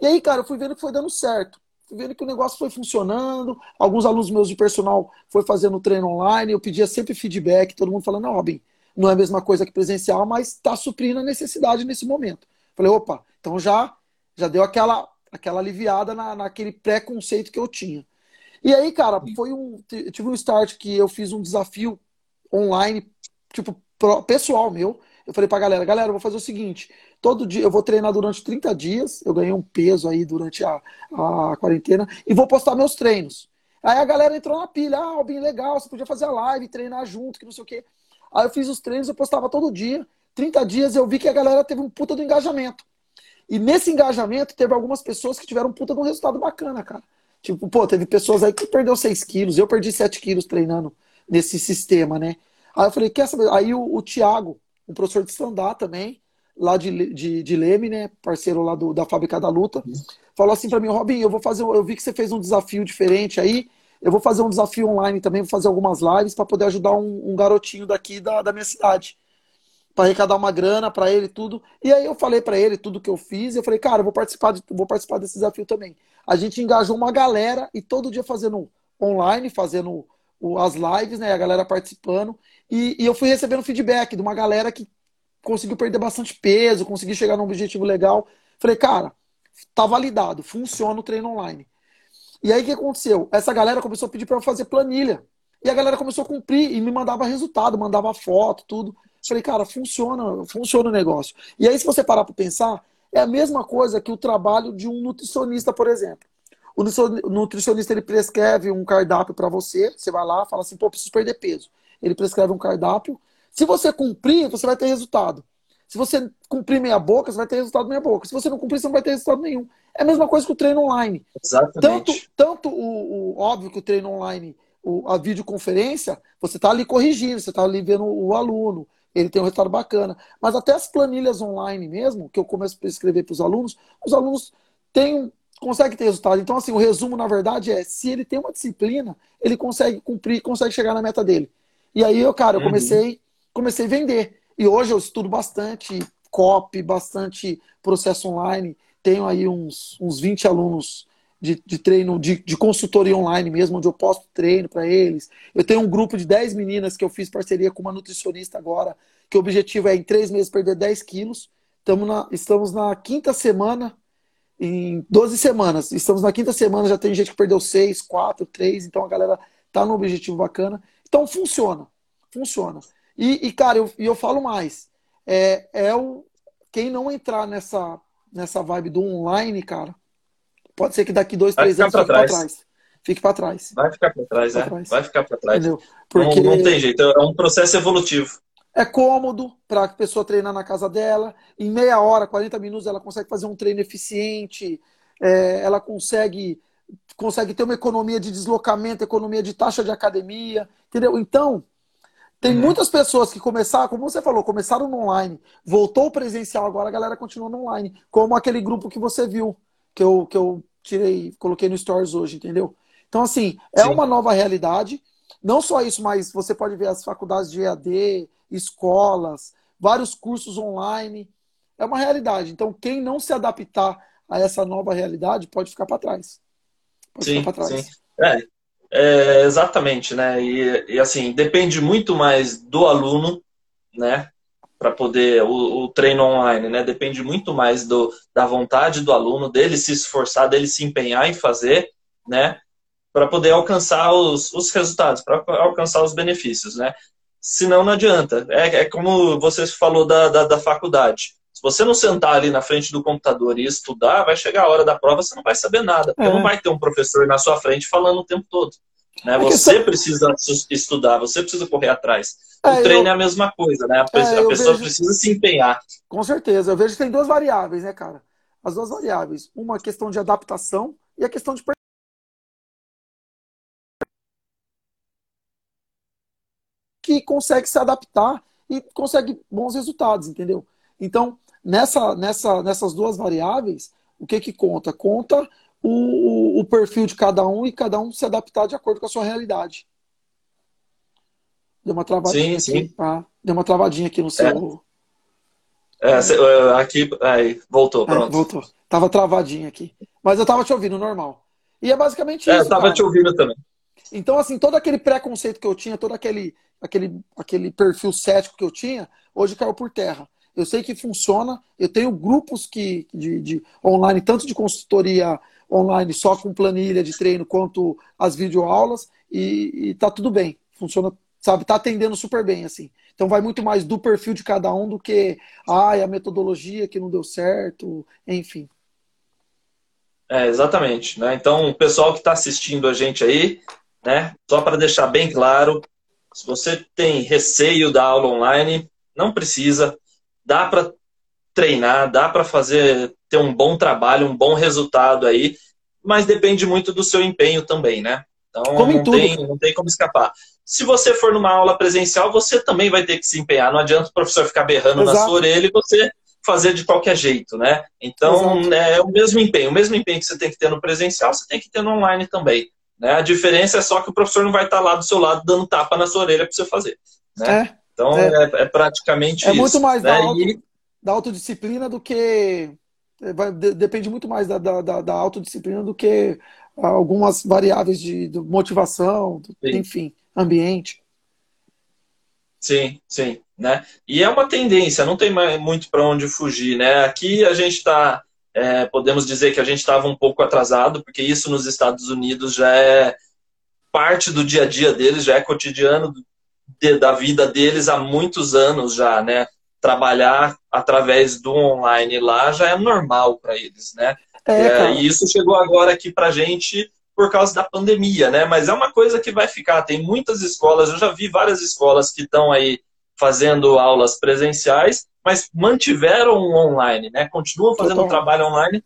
E aí, cara, eu fui vendo que foi dando certo. Fui vendo que o negócio foi funcionando. Alguns alunos meus de personal foi fazendo treino online, eu pedia sempre feedback, todo mundo falando, não, Robin, não é a mesma coisa que presencial, mas está suprindo a necessidade nesse momento. Falei, opa, então já, já deu aquela, aquela aliviada na, naquele preconceito que eu tinha. E aí, cara, foi um. Tive um start que eu fiz um desafio online, tipo, pessoal meu. Eu falei pra galera, galera, eu vou fazer o seguinte: todo dia eu vou treinar durante 30 dias, eu ganhei um peso aí durante a, a quarentena, e vou postar meus treinos. Aí a galera entrou na pilha, ah, bem legal, você podia fazer a live, treinar junto, que não sei o quê. Aí eu fiz os treinos, eu postava todo dia. 30 dias eu vi que a galera teve um puta do engajamento. E nesse engajamento teve algumas pessoas que tiveram um puta de um resultado bacana, cara. Tipo, pô, teve pessoas aí que perdeu 6 quilos, eu perdi 7 quilos treinando nesse sistema, né? Aí eu falei, quer saber? Aí o, o Thiago, um professor de stand também, lá de, de, de Leme, né? Parceiro lá do, da Fábrica da Luta. Falou assim para mim, Robin, eu vou fazer, eu vi que você fez um desafio diferente aí. Eu vou fazer um desafio online também, vou fazer algumas lives para poder ajudar um, um, garotinho daqui da, da minha cidade. Para arrecadar uma grana para ele tudo. E aí eu falei para ele tudo que eu fiz. E eu falei, cara, eu vou participar, de, vou participar desse desafio também. A gente engajou uma galera e todo dia fazendo online, fazendo as lives, né? A galera participando. E, e eu fui recebendo feedback de uma galera que conseguiu perder bastante peso, conseguiu chegar num objetivo legal. Falei, cara, tá validado, funciona o treino online. E aí o que aconteceu? Essa galera começou a pedir para eu fazer planilha. E a galera começou a cumprir e me mandava resultado, mandava foto, tudo. Falei, cara, funciona, funciona o negócio. E aí, se você parar para pensar, é a mesma coisa que o trabalho de um nutricionista, por exemplo. O nutricionista ele prescreve um cardápio para você, você vai lá, fala assim, pô, preciso perder peso. Ele prescreve um cardápio. Se você cumprir, você vai ter resultado. Se você cumprir meia boca, você vai ter resultado meia boca. Se você não cumprir, você não vai ter resultado nenhum. É a mesma coisa que o treino online. Exatamente. Tanto, tanto o, o óbvio que o treino online, o, a videoconferência, você está ali corrigindo, você está ali vendo o aluno, ele tem um resultado bacana. Mas até as planilhas online mesmo, que eu começo a escrever para os alunos, os alunos têm, conseguem ter resultado. Então, assim, o resumo, na verdade, é se ele tem uma disciplina, ele consegue cumprir, consegue chegar na meta dele. E aí, eu, cara, eu uhum. comecei, comecei a vender. E hoje eu estudo bastante copy, bastante processo online. Tenho aí uns, uns 20 alunos de, de treino, de, de, consultoria online mesmo, onde eu posto treino para eles. Eu tenho um grupo de 10 meninas que eu fiz parceria com uma nutricionista agora, que o objetivo é em três meses perder 10 quilos. Estamos na, estamos na quinta semana, em 12 semanas. Estamos na quinta semana, já tem gente que perdeu 6, 4, 3, então a galera tá no objetivo bacana. Então funciona, funciona. E, e cara, eu, eu falo mais. É, é o, quem não entrar nessa, nessa vibe do online, cara, pode ser que daqui dois, três anos fique para trás. Fique para trás. Vai ficar para trás, é. Trás. Vai ficar para trás. Entendeu? Porque não, não tem jeito, é um processo evolutivo. É cômodo para a pessoa treinar na casa dela. Em meia hora, 40 minutos, ela consegue fazer um treino eficiente. É, ela consegue, consegue ter uma economia de deslocamento, economia de taxa de academia. Entendeu? Então, tem uhum. muitas pessoas que começaram, como você falou, começaram no online, voltou presencial, agora a galera continua no online. Como aquele grupo que você viu, que eu, que eu tirei, coloquei no Stories hoje, entendeu? Então, assim, é Sim. uma nova realidade. Não só isso, mas você pode ver as faculdades de EAD, escolas, vários cursos online. É uma realidade. Então, quem não se adaptar a essa nova realidade pode ficar para trás. Pode sim, ficar para trás. Sim. É, é, exatamente, né? E, e, assim, depende muito mais do aluno, né? Para poder, o, o, treino online, né? Depende muito mais do, da vontade do aluno, dele se esforçar, dele se empenhar em fazer, né? Para poder alcançar os, os resultados, para alcançar os benefícios, né? Senão não adianta. É, é como você falou da, da, da faculdade. Se você não sentar ali na frente do computador e estudar, vai chegar a hora da prova, você não vai saber nada. Porque é. não vai ter um professor na sua frente falando o tempo todo. Né? Você precisa estudar, você precisa correr atrás. O é, treino eu... é a mesma coisa, né? A, é, a pessoa vejo... precisa se empenhar. Com certeza. Eu vejo que tem duas variáveis, né, cara? As duas variáveis. Uma questão de adaptação e a questão de que consegue se adaptar e consegue bons resultados, entendeu? Então, nessa, nessa, nessas duas variáveis, o que que conta? Conta o, o, perfil de cada um e cada um se adaptar de acordo com a sua realidade. Deu uma travadinha sim, aqui. Sim. Ah, deu uma travadinha aqui no seu. É, é aqui, aí, voltou, é, pronto. É, voltou. Tava travadinho aqui. Mas eu tava te ouvindo normal. E é basicamente é, isso. Eu tava cara. te ouvindo também. Então, assim, todo aquele preconceito que eu tinha, todo aquele, aquele, aquele perfil cético que eu tinha, hoje caiu por terra. Eu sei que funciona. Eu tenho grupos que, de, de online, tanto de consultoria online só com planilha de treino quanto as videoaulas e, e tá tudo bem. Funciona, sabe, tá atendendo super bem, assim. Então vai muito mais do perfil de cada um do que ai, a metodologia que não deu certo, enfim. É, exatamente. Né? Então, o pessoal que está assistindo a gente aí, né, só para deixar bem claro, se você tem receio da aula online, não precisa, dá para treinar, dá para fazer ter um bom trabalho, um bom resultado aí, mas depende muito do seu empenho também, né? Então como não, tem, não tem como escapar. Se você for numa aula presencial, você também vai ter que se empenhar. Não adianta o professor ficar berrando Exato. na sua orelha e você fazer de qualquer jeito, né? Então, Exato. é o mesmo empenho. O mesmo empenho que você tem que ter no presencial, você tem que ter no online também. Né? A diferença é só que o professor não vai estar lá do seu lado dando tapa na sua orelha para você fazer. Né? É, então, é, é, é praticamente é isso. É muito mais né? e... da autodisciplina do que... É, vai, depende muito mais da, da, da autodisciplina do que algumas variáveis de, de motivação, enfim, ambiente. Sim, sim, né? E é uma tendência, não tem muito para onde fugir, né? Aqui a gente está, é, podemos dizer que a gente estava um pouco atrasado, porque isso nos Estados Unidos já é parte do dia a dia deles, já é cotidiano de, da vida deles há muitos anos já, né? Trabalhar através do online lá já é normal para eles, né? É, é, e isso chegou agora aqui para gente por causa da pandemia, né? Mas é uma coisa que vai ficar. Tem muitas escolas, eu já vi várias escolas que estão aí fazendo aulas presenciais, mas mantiveram o online, né? Continuam fazendo o trabalho online,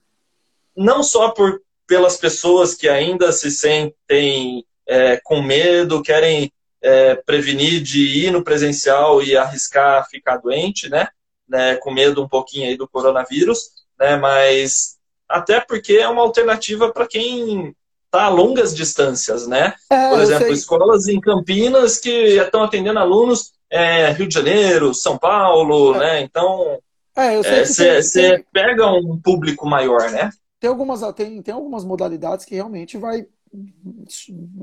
não só por pelas pessoas que ainda se sentem é, com medo, querem é, prevenir de ir no presencial e arriscar ficar doente, né? né? Com medo um pouquinho aí do coronavírus, né? Mas até porque é uma alternativa para quem tá a longas distâncias, né? É, Por exemplo, escolas em Campinas que estão atendendo alunos é, Rio de Janeiro, São Paulo, é. né? Então, você é, pega um público maior, né? Tem algumas, tem, tem algumas modalidades que realmente vai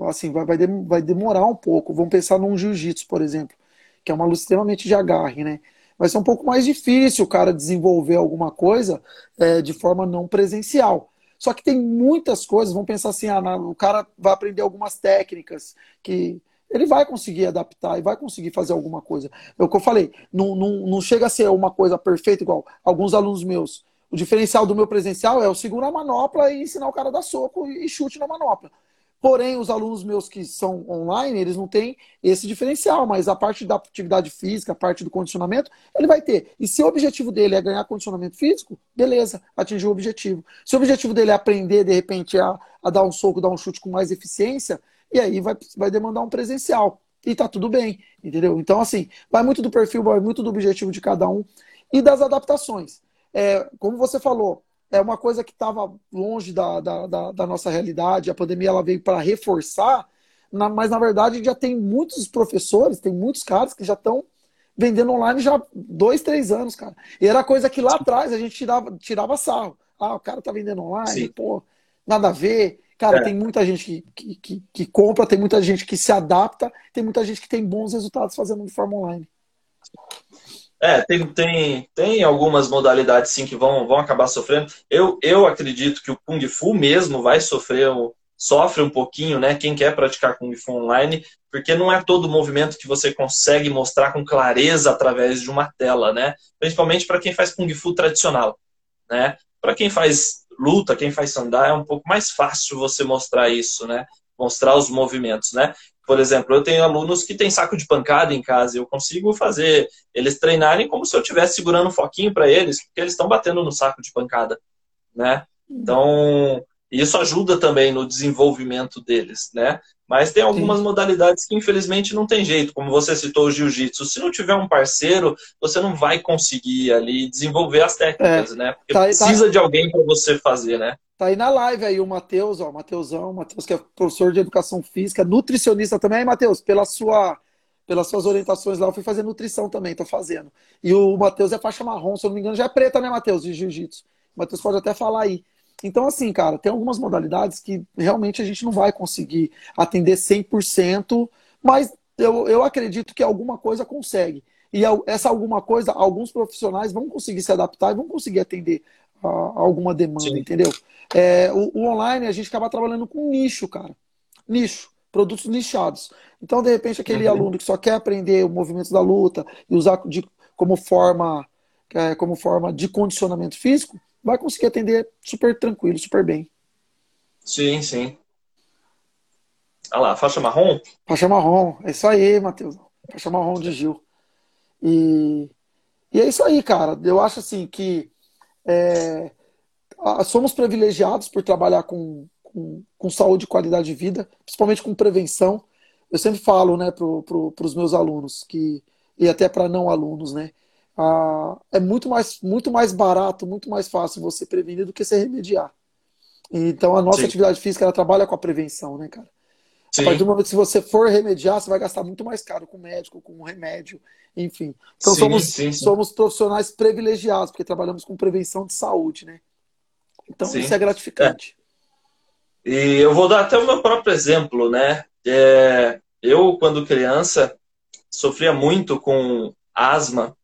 assim vai, vai, vai demorar um pouco. Vamos pensar num jiu-jitsu, por exemplo, que é uma luta extremamente de agarre, né? Vai ser um pouco mais difícil o cara desenvolver alguma coisa é, de forma não presencial. Só que tem muitas coisas, vamos pensar assim, ah, o cara vai aprender algumas técnicas que ele vai conseguir adaptar e vai conseguir fazer alguma coisa. É o que eu falei, não, não, não chega a ser uma coisa perfeita igual alguns alunos meus. O diferencial do meu presencial é eu segurar a manopla e ensinar o cara a dar soco e chute na manopla. Porém, os alunos meus que são online, eles não têm esse diferencial, mas a parte da atividade física, a parte do condicionamento, ele vai ter. E se o objetivo dele é ganhar condicionamento físico, beleza, atingiu o objetivo. Se o objetivo dele é aprender, de repente, a, a dar um soco, dar um chute com mais eficiência, e aí vai, vai demandar um presencial. E tá tudo bem, entendeu? Então, assim, vai muito do perfil, vai muito do objetivo de cada um e das adaptações. É, como você falou, é uma coisa que estava longe da, da, da, da, nossa realidade. A pandemia ela veio para reforçar, na, mas na verdade já tem muitos professores, tem muitos caras que já estão vendendo online já dois, três anos, cara. E era coisa que lá atrás a gente tirava, tirava sarro. Ah, o cara tá vendendo online, Sim. pô, nada a ver. Cara, é. tem muita gente que, que, que, que, compra, tem muita gente que se adapta, tem muita gente que tem bons resultados fazendo de forma online. É, tem, tem, tem algumas modalidades sim que vão, vão acabar sofrendo. Eu, eu acredito que o Kung Fu mesmo vai sofrer, sofre um pouquinho, né? Quem quer praticar Kung Fu online, porque não é todo movimento que você consegue mostrar com clareza através de uma tela, né? Principalmente para quem faz Kung Fu tradicional, né? Para quem faz luta, quem faz sandá, é um pouco mais fácil você mostrar isso, né? Mostrar os movimentos, né? Por exemplo, eu tenho alunos que têm saco de pancada em casa e eu consigo fazer eles treinarem como se eu estivesse segurando um foquinho para eles, porque eles estão batendo no saco de pancada, né? Então, isso ajuda também no desenvolvimento deles, né? Mas tem algumas Sim. modalidades que infelizmente não tem jeito, como você citou o jiu-jitsu. Se não tiver um parceiro, você não vai conseguir ali desenvolver as técnicas, é. né? Porque tá, tá. precisa tá... de alguém para você fazer, né? Tá aí na live aí o Matheus, ó, Matheusão, Matheus que é professor de educação física, nutricionista também. Aí, Matheus, pela sua, pelas suas orientações lá, eu fui fazer nutrição também, tô fazendo. E o Matheus é faixa marrom, se eu não me engano, já é preta, né, Matheus, de jiu-jitsu. O Matheus pode até falar aí. Então, assim, cara, tem algumas modalidades que realmente a gente não vai conseguir atender 100%, mas eu, eu acredito que alguma coisa consegue. E essa alguma coisa, alguns profissionais vão conseguir se adaptar e vão conseguir atender a, a alguma demanda, Sim. entendeu? É, o, o, online a gente acaba trabalhando com nicho, cara. Nicho, produtos nichados. Então, de repente, aquele uhum. aluno que só quer aprender o movimento da luta e usar de, como forma é, como forma de condicionamento físico, vai conseguir atender super tranquilo, super bem. Sim, sim. Olha lá, faixa marrom? Faixa marrom, é isso aí, Matheus. Faixa marrom de Gil. E, e é isso aí, cara. Eu acho assim que é, somos privilegiados por trabalhar com, com, com, saúde e qualidade de vida, principalmente com prevenção. Eu sempre falo né, para pro, os meus alunos, que, e até para não alunos, né? Ah, é muito mais, muito mais barato, muito mais fácil você prevenir do que você remediar. Então a nossa Sim. atividade física ela trabalha com a prevenção, né, cara? Sim. A partir do momento que você for remediar, você vai gastar muito mais caro com médico, com remédio, enfim. Então sim, somos, sim, somos profissionais privilegiados, porque trabalhamos com prevenção de saúde, né? Então isso é gratificante. É. E eu vou dar até o meu próprio exemplo, né? É, eu, quando criança, sofria muito com asma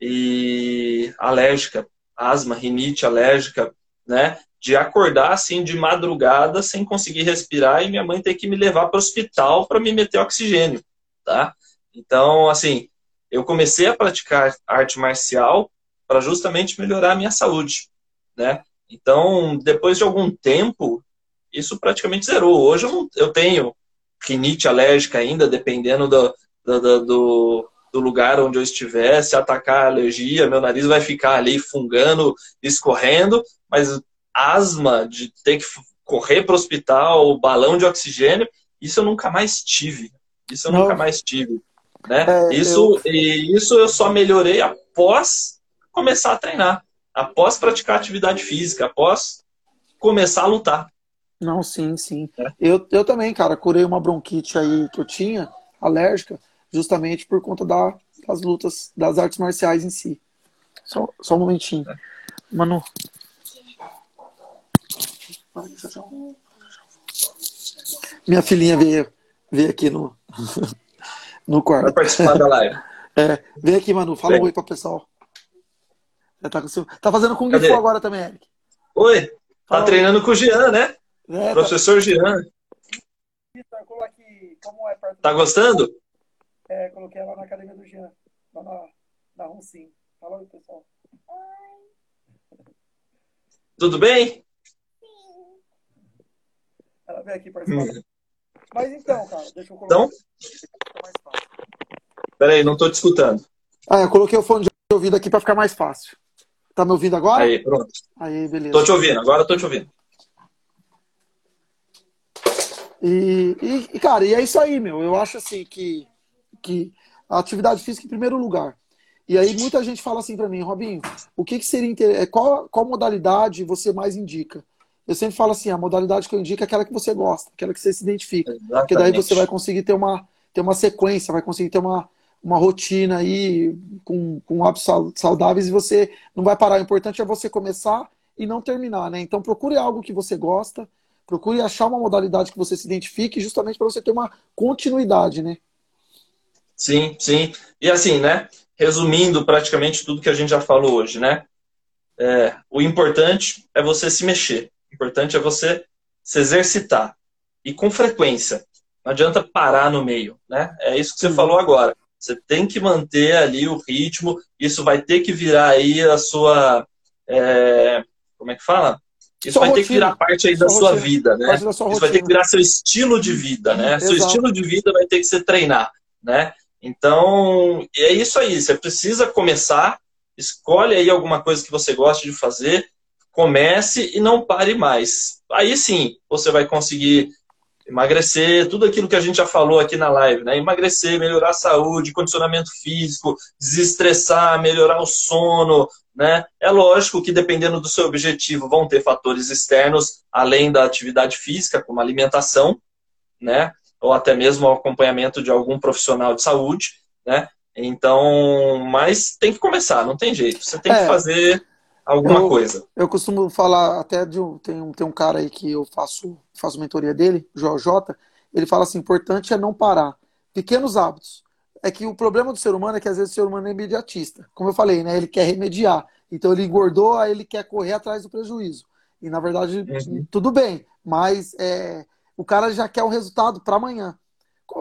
e alérgica, asma, rinite alérgica, né? De acordar assim de madrugada sem conseguir respirar e minha mãe ter que me levar para o hospital para me meter oxigênio, tá? Então, assim, eu comecei a praticar arte marcial para justamente melhorar a minha saúde, né? Então, depois de algum tempo, isso praticamente zerou. Hoje eu, não, eu tenho rinite alérgica ainda, dependendo do, do, do, do, lugar onde eu estiver. Se atacar a alergia, meu nariz vai ficar ali fungando, escorrendo, mas asma de ter que correr para o hospital, balão de oxigênio, isso eu nunca mais tive. Isso eu não. nunca mais tive. Né? É, isso, eu... e isso eu só melhorei após começar a treinar, após praticar atividade física, após começar a lutar. Não, sim, sim. É. Eu, eu também, cara, curei uma bronquite aí que eu tinha, alérgica, justamente por conta da, das lutas das artes marciais em si. Só, só um momentinho. É. Manu. Minha filhinha veio, veio aqui no, no quarto. Vai participar da live. É, vem aqui, Manu. Fala oi para o pessoal. Tá, com seu... tá fazendo Kung Fu agora também, Eric. Oi. Tá Fala treinando com o Jean, né? É, tá. Professor tá... Jean. Tá gostando? É, coloquei ela na academia do Jean, lá na, na Roncim. Fala oi, pessoal. Oi. Tudo bem? Sim. Ela veio aqui participar. Hum. Mas então, cara, deixa eu colocar. Então? Peraí, não tô te escutando. Ah, eu coloquei o fone de ouvido aqui para ficar mais fácil. Tá me ouvindo agora? Aí, pronto. Aí, beleza. Tô te ouvindo, agora tô te ouvindo. E, e, e, cara, e é isso aí, meu. Eu acho assim que, que a atividade física em primeiro lugar. E aí muita gente fala assim para mim, Robinho, o que, que seria inter... qual, qual modalidade você mais indica? Eu sempre falo assim, a modalidade que eu indico é aquela que você gosta, aquela que você se identifica. Exatamente. Porque daí você vai conseguir ter uma, ter uma sequência, vai conseguir ter uma, uma rotina aí com, com hábitos saudáveis e você não vai parar. O importante é você começar e não terminar, né? Então procure algo que você gosta, procure achar uma modalidade que você se identifique justamente para você ter uma continuidade, né? Sim, sim. E assim, né? Resumindo praticamente tudo que a gente já falou hoje, né? É, o importante é você se mexer. O importante é você se exercitar. E com frequência. Não adianta parar no meio, né? É isso que você falou agora. Você tem que manter ali o ritmo. Isso vai ter que virar aí a sua. É, como é que fala? Isso sua vai rotina. ter que virar parte aí da sua, sua vida, né? Isso rotina. vai ter que virar seu estilo de vida, né? Exato. Seu estilo de vida vai ter que ser treinar, né? Então, é isso aí. Você precisa começar, escolhe aí alguma coisa que você gosta de fazer, comece e não pare mais. Aí sim, você vai conseguir emagrecer, tudo aquilo que a gente já falou aqui na live, né? Emagrecer, melhorar a saúde, condicionamento físico, desestressar, melhorar o sono, né? É lógico que dependendo do seu objetivo vão ter fatores externos além da atividade física, como alimentação, né? Ou até mesmo o acompanhamento de algum profissional de saúde, né? Então, mas tem que começar, não tem jeito. Você tem é. que fazer alguma eu, coisa. Eu costumo falar até de um tem, um. tem um cara aí que eu faço, faço mentoria dele, Joel J. Ele fala assim: importante é não parar. Pequenos hábitos. É que o problema do ser humano é que às vezes o ser humano é imediatista. Como eu falei, né? Ele quer remediar. Então ele engordou, aí ele quer correr atrás do prejuízo. E na verdade, uhum. tudo bem, mas é, o cara já quer o resultado para amanhã.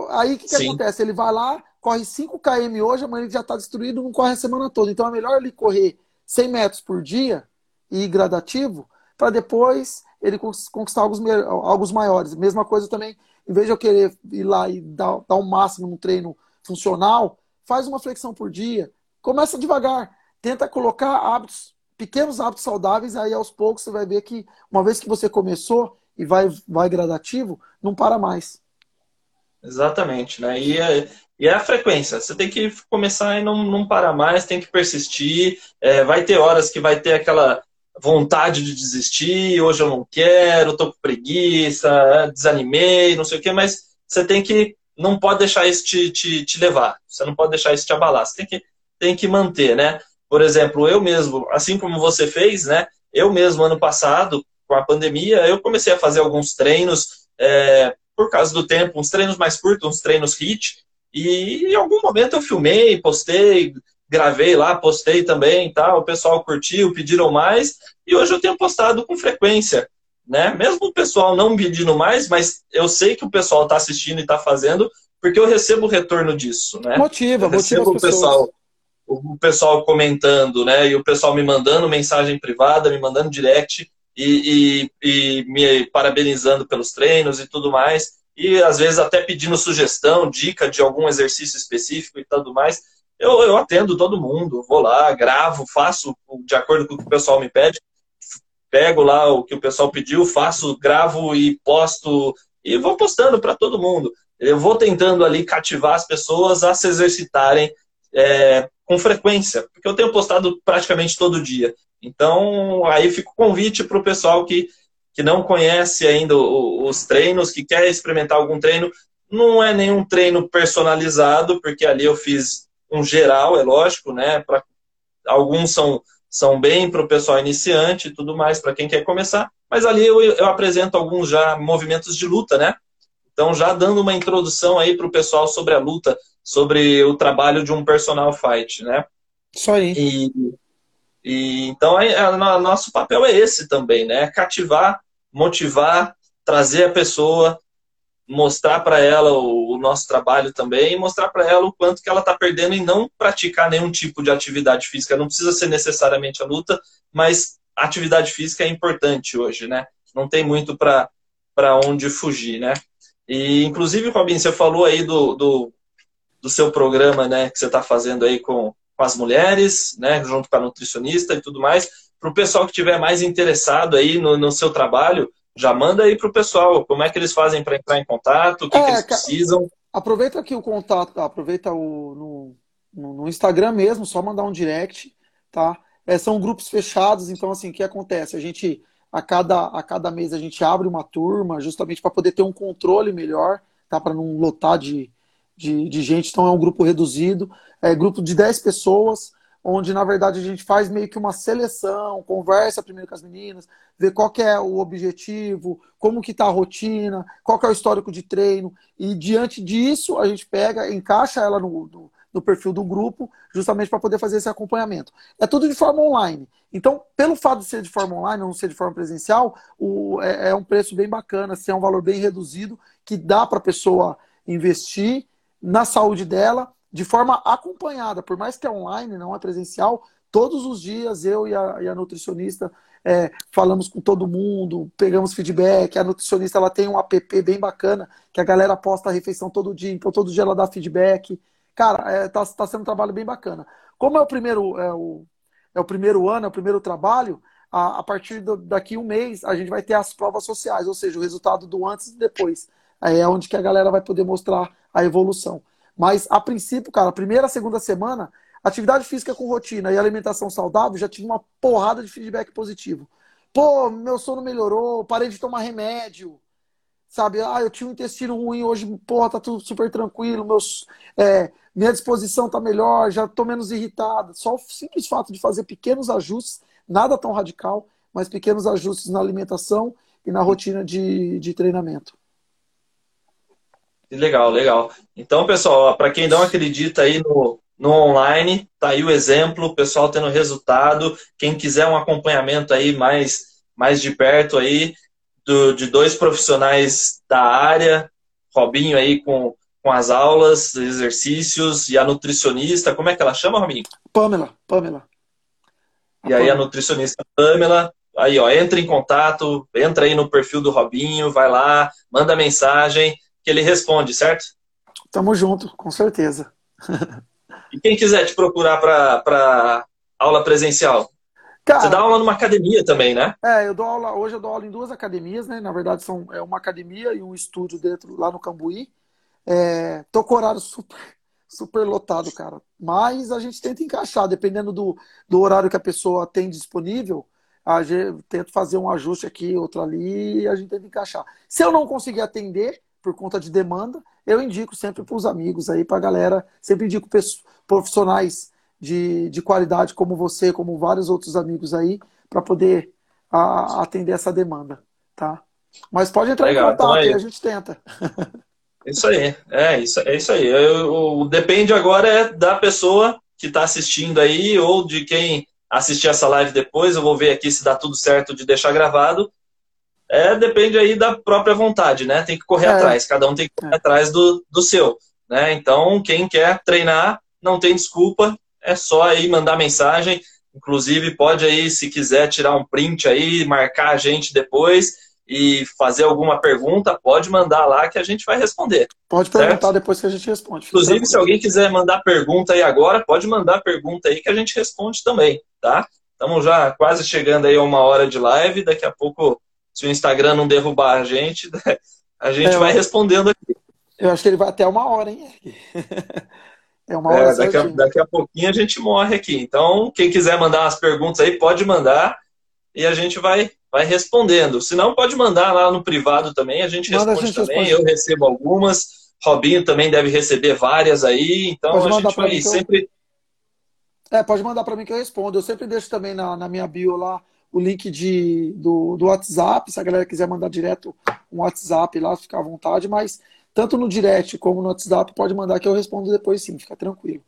Aí o que, que acontece? Ele vai lá, corre 5 km hoje, amanhã ele já está destruído, não corre a semana toda. Então é melhor ele correr 100 metros por dia e ir gradativo, para depois ele conquistar alguns, alguns maiores. Mesma coisa também, em vez de eu querer ir lá e dar, dar o máximo no treino funcional, faz uma flexão por dia, começa devagar, tenta colocar hábitos, pequenos hábitos saudáveis, aí aos poucos você vai ver que uma vez que você começou e vai, vai gradativo, não para mais. Exatamente, né? E, E é a frequência. Você tem que começar e não, não parar mais, tem que persistir. É, vai ter horas que vai ter aquela vontade de desistir, hoje eu não quero, tô com preguiça, é, desanimei, não sei o quê, mas você tem que. Não pode deixar isso te, te, te levar. Você não pode deixar isso te abalar. Você tem que, tem que manter, né? Por exemplo, eu mesmo, assim como você fez, né? Eu mesmo, ano passado, com a pandemia, eu comecei a fazer alguns treinos é, por causa do tempo, uns treinos mais curtos, uns treinos HIT, e em algum momento eu filmei, postei, gravei lá, postei também, tá? O pessoal curtiu, pediram mais, e hoje eu tenho postado com frequência, né? Mesmo o pessoal não pedindo mais, mas eu sei que o pessoal está assistindo e está fazendo, porque eu recebo o retorno disso, né? Motiva, eu motiva o pessoal, o pessoal comentando, né? E o pessoal me mandando mensagem privada, me mandando direct e, e, e me parabenizando pelos treinos e tudo mais. E às vezes até pedindo sugestão, dica de algum exercício específico e tudo mais. Eu, eu atendo todo mundo, vou lá, gravo, faço de acordo com o que o pessoal me pede, pego lá o que o pessoal pediu, faço, gravo e posto e vou postando para todo mundo. Eu vou tentando ali cativar as pessoas a se exercitarem é, com frequência, porque eu tenho postado praticamente todo dia. Então, aí fica o convite para o pessoal que, que não conhece ainda os treinos, que quer experimentar algum treino. Não é nenhum treino personalizado, porque ali eu fiz um geral, é lógico, né? Pra, alguns são, são bem para o pessoal iniciante e tudo mais, para quem quer começar. Mas ali eu, eu apresento alguns já movimentos de luta, né? Então, já dando uma introdução aí para o pessoal sobre a luta, sobre o trabalho de um personal fight, né? Isso aí. E, e, então, é, é, nosso papel é esse também, né? Cativar, motivar, trazer a pessoa, mostrar para ela o, o, nosso trabalho também e mostrar para ela o quanto que ela está perdendo em não praticar nenhum tipo de atividade física. Não precisa ser necessariamente a luta, mas a atividade física é importante hoje, né? Não tem muito para onde fugir, né? E, inclusive, Robin, você falou aí do, do, do seu programa, né, que você está fazendo aí com, com as mulheres, né, junto com a nutricionista e tudo mais. Para o pessoal que estiver mais interessado aí no, no seu trabalho, já manda aí para o pessoal como é que eles fazem para entrar em contato, o que, é, que eles precisam. Aproveita aqui o contato, aproveita o, no, no Instagram mesmo, só mandar um direct, tá? É, são grupos fechados, então assim, o que acontece? A gente a cada, a cada mês a gente abre uma turma, justamente para poder ter um controle melhor, tá? Para não lotar de, de, de, gente. Então é um grupo reduzido, é grupo de 10 pessoas, onde na verdade a gente faz meio que uma seleção, conversa primeiro com as meninas, vê qual é o objetivo, como que está a rotina, qual é o histórico de treino, e diante disso a gente pega, encaixa ela no, no no perfil do grupo, justamente para poder fazer esse acompanhamento. É tudo de forma online. Então, pelo fato de ser de forma online, não ser de forma presencial, o, é, é um preço bem bacana, assim, é um valor bem reduzido, que dá para a pessoa investir na saúde dela de forma acompanhada. Por mais que é online, não é presencial, todos os dias eu e a, e a nutricionista é, falamos com todo mundo, pegamos feedback. A nutricionista ela tem um app bem bacana que a galera posta a refeição todo dia, então todo dia ela dá feedback. Cara, é, tá, tá sendo um trabalho bem bacana. Como é o primeiro, é o, é o primeiro ano, é o primeiro trabalho, a, a partir do, daqui um mês a gente vai ter as provas sociais, ou seja, o resultado do antes e depois. É onde que a galera vai poder mostrar a evolução. Mas, a princípio, cara, primeira, segunda semana, atividade física com rotina e alimentação saudável, já tive uma porrada de feedback positivo. Pô, meu sono melhorou, parei de tomar remédio, sabe? Ah, eu tinha um intestino ruim, hoje, porra, tá tudo super tranquilo, meus, é, minha disposição tá melhor, já tô menos irritado. Só o simples fato de fazer pequenos ajustes, nada tão radical, mas pequenos ajustes na alimentação e na rotina de, de treinamento. Legal, legal. Então, pessoal, para quem não acredita aí no, no online, tá aí o exemplo, o pessoal tendo resultado. Quem quiser um acompanhamento aí mais, mais de perto aí, do, de dois profissionais da área, Robinho aí com, com as aulas, exercícios, e a nutricionista, como é que ela chama, Robinho? Pamela, Pamela. e aí a nutricionista Pamela, aí ó, entra em contato, entra aí no perfil do Robinho, vai lá, manda mensagem, que ele responde, certo? Tamo junto, com certeza. e quem quiser te procurar para aula presencial? Cara, Você dá aula numa academia também, né? É, eu dou aula, hoje eu dou aula em duas academias, né? Na verdade, são é uma academia e um estúdio dentro lá no Cambuí. É, tô com horário super, super lotado, cara. Mas a gente tenta encaixar, dependendo do, do horário que a pessoa tem disponível, a gente tenta fazer um ajuste aqui, outro ali, e a gente tenta encaixar. Se eu não conseguir atender por conta de demanda, eu indico sempre para os amigos aí, para a galera, sempre indico profissionais de, de qualidade como você, como vários outros amigos aí, para poder a, atender essa demanda, tá? Mas pode entrar Legal, em contato então é a gente tenta. Isso aí, é isso, é isso aí. Eu, eu, depende agora é da pessoa que está assistindo aí ou de quem assistir essa live depois. Eu vou ver aqui se dá tudo certo de deixar gravado. É, depende aí da própria vontade, né? Tem que correr é. atrás, cada um tem que correr é. atrás do, do seu. Né? Então, quem quer treinar, não tem desculpa, é só aí mandar mensagem. Inclusive, pode aí, se quiser, tirar um print aí, marcar a gente depois e fazer alguma pergunta, pode mandar lá que a gente vai responder. Pode perguntar certo? depois que a gente responde. Inclusive, se alguém quiser mandar pergunta aí agora, pode mandar pergunta aí que a gente responde também, tá? Estamos já quase chegando aí a uma hora de live, daqui a pouco, se o Instagram não derrubar a gente, a gente é, vai respondendo aqui. Eu acho que ele vai até uma hora, hein? É uma hora é, daqui, a, daqui a pouquinho a gente morre aqui. Então, quem quiser mandar umas perguntas aí, pode mandar e a gente vai vai respondendo. Se não, pode mandar lá no privado também, a gente Manda responde a gente também. Responde. Eu recebo algumas, Robinho também deve receber várias aí, então pode a gente vai sempre. Eu... É, pode mandar para mim que eu respondo. Eu sempre deixo também na, na minha bio lá o link de, do, do WhatsApp, se a galera quiser mandar direto um WhatsApp lá, fica à vontade, mas tanto no direct como no WhatsApp, pode mandar que eu respondo depois sim, fica tranquilo.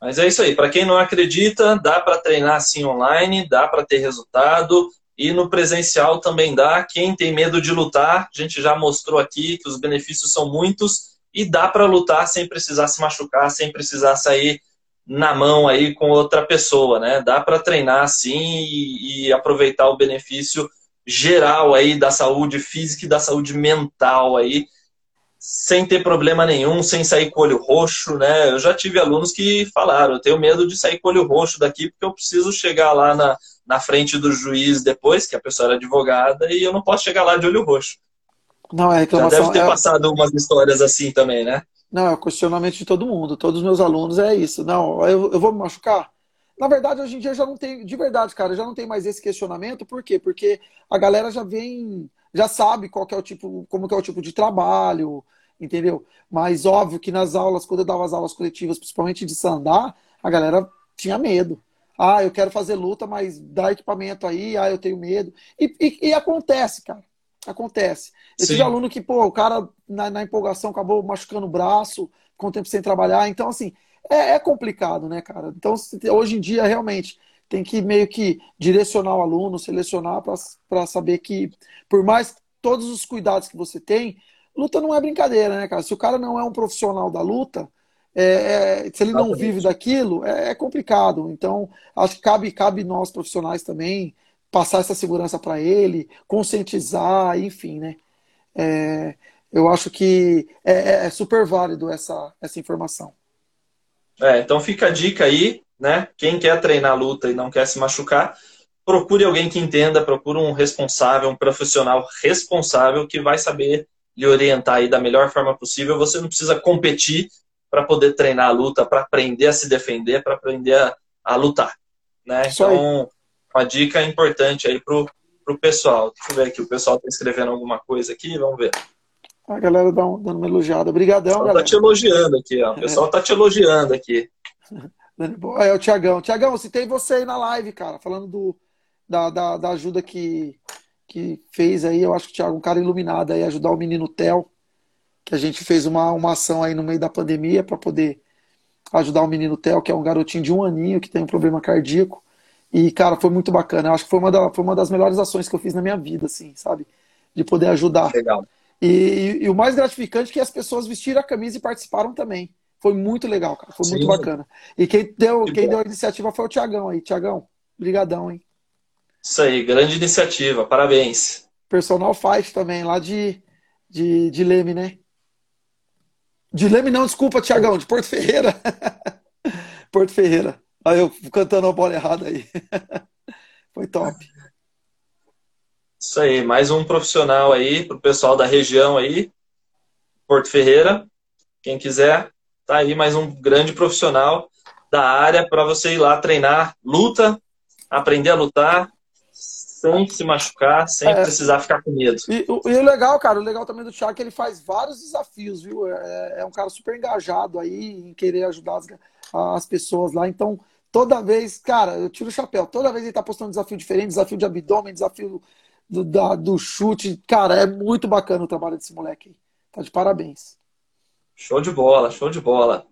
Mas é isso aí. Para quem não acredita, dá para treinar assim online, dá para ter resultado. E no presencial também dá. Quem tem medo de lutar, a gente já mostrou aqui que os benefícios são muitos. E dá para lutar sem precisar se machucar, sem precisar sair na mão aí com outra pessoa, né? Dá para treinar assim e, e aproveitar o benefício geral aí da saúde física e da saúde mental aí sem ter problema nenhum, sem sair com olho roxo, né? Eu já tive alunos que falaram, eu tenho medo de sair com olho roxo daqui porque eu preciso chegar lá na, na frente do juiz depois, que a pessoa era advogada, e eu não posso chegar lá de olho roxo. Não, é reclamação. Já deve ter é... passado umas histórias assim também, né? Não, é o questionamento de todo mundo. Todos os meus alunos é isso. Não, eu, eu vou me machucar? Na verdade, hoje em dia já não tem, de verdade, cara, já não tem mais esse questionamento. Por quê? Porque a galera já vem já sabe qual é o tipo, como que é o tipo de trabalho, entendeu? Mas óbvio que nas aulas, quando eu dava as aulas coletivas, principalmente de sandar, a galera tinha medo. Ah, eu quero fazer luta, mas dá equipamento aí, ah, eu tenho medo. E, e, e acontece, cara. Acontece. Eu Sim. tive aluno que, pô, o cara na, na, empolgação acabou machucando o braço, com tempo sem trabalhar. Então, assim, é, é complicado, né, cara? Então, hoje em dia, realmente, tem que meio que direcionar o aluno, selecionar para saber que, por mais todos os cuidados que você tem, luta não é brincadeira, né, cara? Se o cara não é um profissional da luta, é, é, se ele não vive daquilo, é, é, complicado. Então, acho que cabe, cabe nós profissionais também passar essa segurança para ele, conscientizar, enfim, né? É, eu acho que é, é, é, super válido essa, essa informação. Então fica a dica aí, né? Quem quer treinar luta e não quer se machucar, procure alguém que entenda, procure um responsável, um profissional responsável que vai saber lhe orientar aí da melhor forma possível. Você não precisa competir para poder treinar a luta, para aprender a se defender, para aprender a, a, lutar, né? Então, uma dica importante aí pro pro pessoal. Deixa eu ver aqui, o pessoal está escrevendo alguma coisa aqui, vamos ver. A galera dando uma elogiada. Obrigadão, tá galera. Tá te elogiando aqui, ó. O pessoal é. tá te elogiando aqui. É o Tiagão. Tiagão, citei você aí na live, cara, falando do, da, da, da, ajuda que, que fez aí. Eu acho que o Thiago, um cara iluminado aí, ajudar o menino Theo, que a gente fez uma, uma ação aí no meio da pandemia para poder ajudar o menino Theo, que é um garotinho de um aninho que tem um problema cardíaco. E, cara, foi muito bacana. Eu acho que foi uma, da, foi uma das melhores ações que eu fiz na minha vida, assim, sabe? De poder ajudar. Legal. E, e, e o mais gratificante é que as pessoas vestiram a camisa e participaram também. Foi muito legal, cara. Foi Sim. muito bacana. E quem deu, que quem deu a iniciativa foi o Tiagão aí. Tiagão, brigadão, hein? Isso aí, grande iniciativa. Parabéns. Personal Fight também, lá de, de, de Leme, né? De Leme não, desculpa, Tiagão, de Porto Ferreira. Porto Ferreira. Aí eu cantando a bola errada aí. Foi top. Isso aí, mais um profissional aí pro pessoal da região aí, Porto Ferreira. Quem quiser, tá aí mais um grande profissional da área para você ir lá treinar luta, aprender a lutar sem se machucar, sem é, precisar ficar com medo. E, e, o legal, cara, o legal também do Thiago é que ele faz vários desafios, viu? É, é um cara super engajado aí em querer ajudar as, as pessoas lá. Então, toda vez, cara, eu tiro o chapéu. Toda vez ele tá postando um desafio diferente, desafio de abdômen, desafio do, da, do chute. Cara, é muito bacana o trabalho desse moleque aí. Tá de parabéns. Show de bola, show de bola.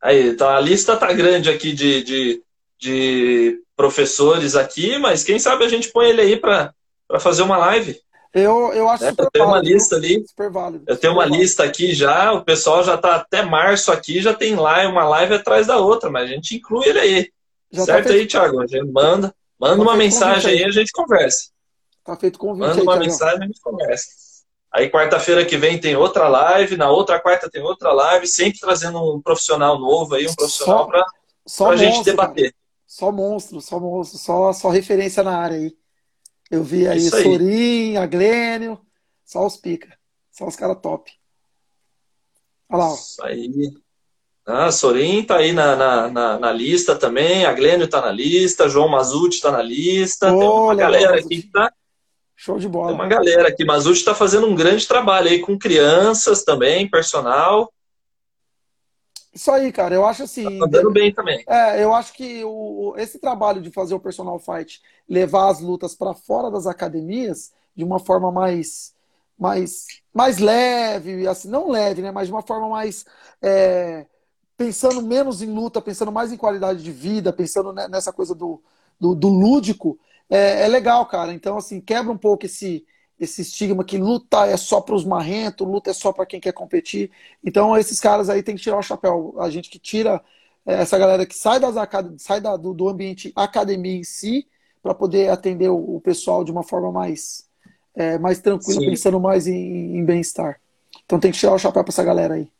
Aí, tá, a lista tá grande aqui de, de, de professores aqui, mas quem sabe a gente põe ele aí para fazer uma live. Eu, eu acho é, super eu tenho válido, uma lista ali. Válido. Eu tenho uma válido. lista aqui já, o pessoal já tá até março aqui, já tem lá uma live atrás da outra, mas a gente inclui ele aí. Já tá certo tá aí, Thiago? A gente manda, manda tá uma mensagem aí, aí, a gente conversa. Tá feito convite Manda aí, uma mensagem e a gente conversa. Aí quarta-feira que vem tem outra live, na outra quarta tem outra live, sempre trazendo um profissional novo aí, um profissional para a gente debater. Cara. Só monstro, só monstro, só, só referência na área aí. Eu vi aí, aí. Sorin, a Glênio, só os pica. Só os caras top. Olha lá, ó. Isso aí. Ah, Sorin tá aí na, na, na, na, lista também, a Glênio tá na lista, João Mazuti tá na lista, Olha, tem uma galera aqui que tá. Show de bola. Tem uma galera aqui. Mazuti está fazendo um grande trabalho aí com crianças também, personal. Isso aí, cara. Eu acho assim. Tá dando bem também. É, eu acho que o, esse trabalho de fazer o personal fight, levar as lutas para fora das academias de uma forma mais, mais, mais leve, assim, não leve, né? Mas de uma forma mais é, pensando menos em luta, pensando mais em qualidade de vida, pensando nessa coisa do, do, do lúdico, é, é, legal, cara. Então, assim, quebra um pouco esse, esse estigma que luta é só para os marrentos, luta é só para quem quer competir. Então, esses caras aí tem que tirar o chapéu. A gente que tira é, essa galera que sai, das, sai da, do, do ambiente academia em si, para poder atender o, o, pessoal de uma forma mais, é, mais tranquila, Sim. pensando mais em, em bem-estar. Então, tem que tirar o chapéu para essa galera aí.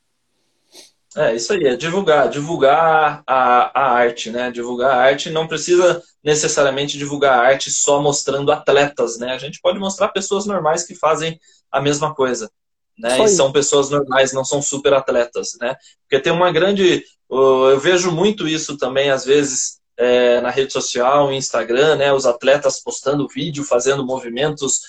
É, isso aí, é divulgar, divulgar a, a arte, né? Divulgar a arte não precisa necessariamente divulgar a arte só mostrando atletas, né? A gente pode mostrar pessoas normais que fazem a mesma coisa, né? E são pessoas normais, não são super atletas, né? Porque tem uma grande... Eu vejo muito isso também, às vezes, é, na rede social, no Instagram, né? Os atletas postando vídeo, fazendo movimentos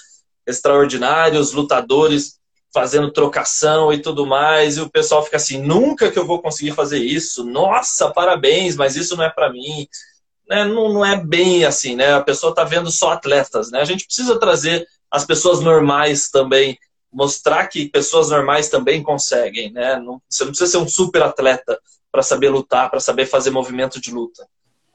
extraordinários, lutadores fazendo trocação e tudo mais, e o pessoal fica assim, nunca que eu vou conseguir fazer isso, nossa, parabéns, mas isso não é para mim. Né? Não, não é bem assim, né? A pessoa está vendo só atletas, né? A gente precisa trazer as pessoas normais também, mostrar que pessoas normais também conseguem, né? Não, você não precisa ser um super atleta para saber lutar, para saber fazer movimento de luta.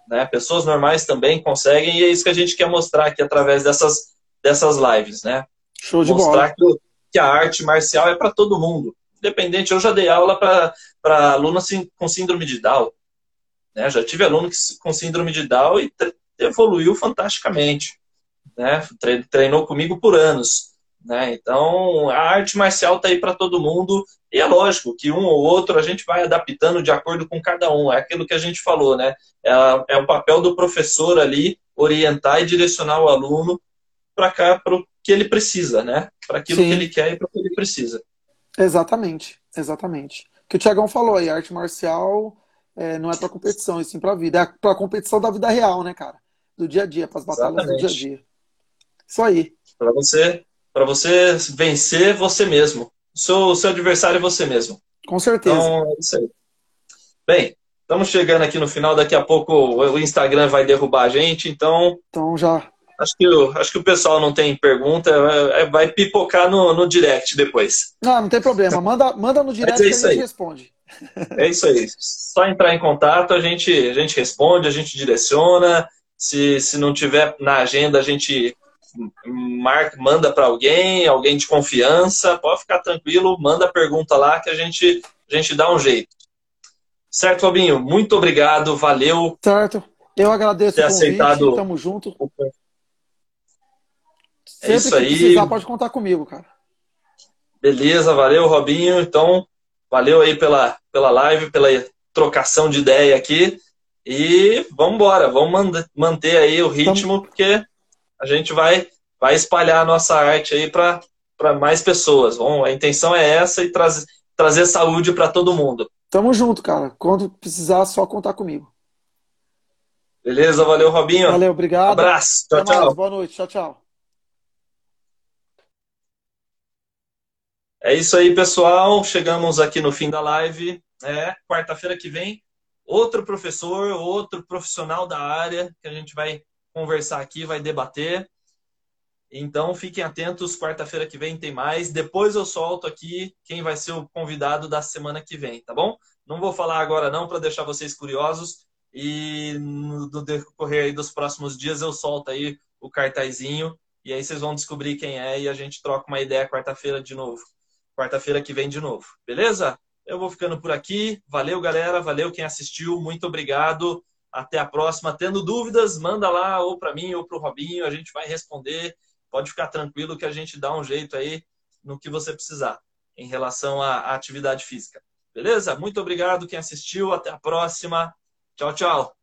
Né? Pessoas normais também conseguem, e é isso que a gente quer mostrar aqui através dessas, dessas lives, né? Show de mostrar bola. Que, que a arte marcial é para todo mundo. Independente, eu já dei aula para alunos com síndrome de Down. Né? Já tive aluno que, com síndrome de Down e evoluiu fantasticamente. Né? Treinou comigo por anos. Né? Então, a arte marcial está aí para todo mundo. E é lógico que um ou outro a gente vai adaptando de acordo com cada um. É aquilo que a gente falou, né? É, é o papel do professor ali orientar e direcionar o aluno para cá, para o que ele precisa, né? Para aquilo Sim. que ele quer e para o que ele precisa. Exatamente, exatamente. O que o Tiagão falou aí, arte marcial é, não é para competição, e sim para vida. É para competição da vida real, né, cara? Do dia a dia, para as batalhas do dia a dia. Isso aí. Para você, para você vencer você mesmo. O seu, o seu adversário é você mesmo. Com certeza. Então, é isso aí. Bem, estamos chegando aqui no final. Daqui a pouco o Instagram vai derrubar a gente, então. Então já Acho que, o, acho que o pessoal não tem pergunta, é, vai pipocar no, no direct depois. Não, não tem problema. Manda, manda no direct é que a gente aí. responde. É isso aí. Só entrar em contato, a gente, a gente responde, a gente direciona. Se, se não tiver na agenda, a gente marca, manda para alguém, alguém de confiança. Pode ficar tranquilo, manda a pergunta lá que a gente, a gente dá um jeito. Certo, Fabinho? Muito obrigado, valeu. Certo. Eu agradeço ter o convite, aceitado tamo junto. O é isso aí. precisar, pode contar comigo, cara. Beleza, valeu, Robinho. Então, valeu aí pela, pela live, pela trocação de ideia aqui. E vamos embora, vamos manter aí o ritmo, porque a gente vai, vai espalhar a nossa arte aí para mais pessoas. Bom, a intenção é essa e trazer, trazer saúde para todo mundo. Tamo junto, cara. Quando precisar, só contar comigo. Beleza, valeu, Robinho. Valeu, obrigado. Abraço. Tchau, Até tchau. Mais. Boa noite. Tchau, tchau. É isso aí, pessoal. Chegamos aqui no fim da live. É, quarta-feira que vem, outro professor, outro profissional da área que a gente vai conversar aqui, vai debater. Então fiquem atentos, quarta-feira que vem tem mais. Depois eu solto aqui quem vai ser o convidado da semana que vem, tá bom? Não vou falar agora não para deixar vocês curiosos e no decorrer dos próximos dias eu solto aí o cartazinho e aí vocês vão descobrir quem é e a gente troca uma ideia quarta-feira de novo. Quarta-feira que vem de novo. Beleza? Eu vou ficando por aqui. Valeu, galera. Valeu quem assistiu. Muito obrigado. Até a próxima. Tendo dúvidas, manda lá ou para mim ou para o Robinho. A gente vai responder. Pode ficar tranquilo que a gente dá um jeito aí no que você precisar em relação à atividade física. Beleza? Muito obrigado quem assistiu. Até a próxima. Tchau, tchau.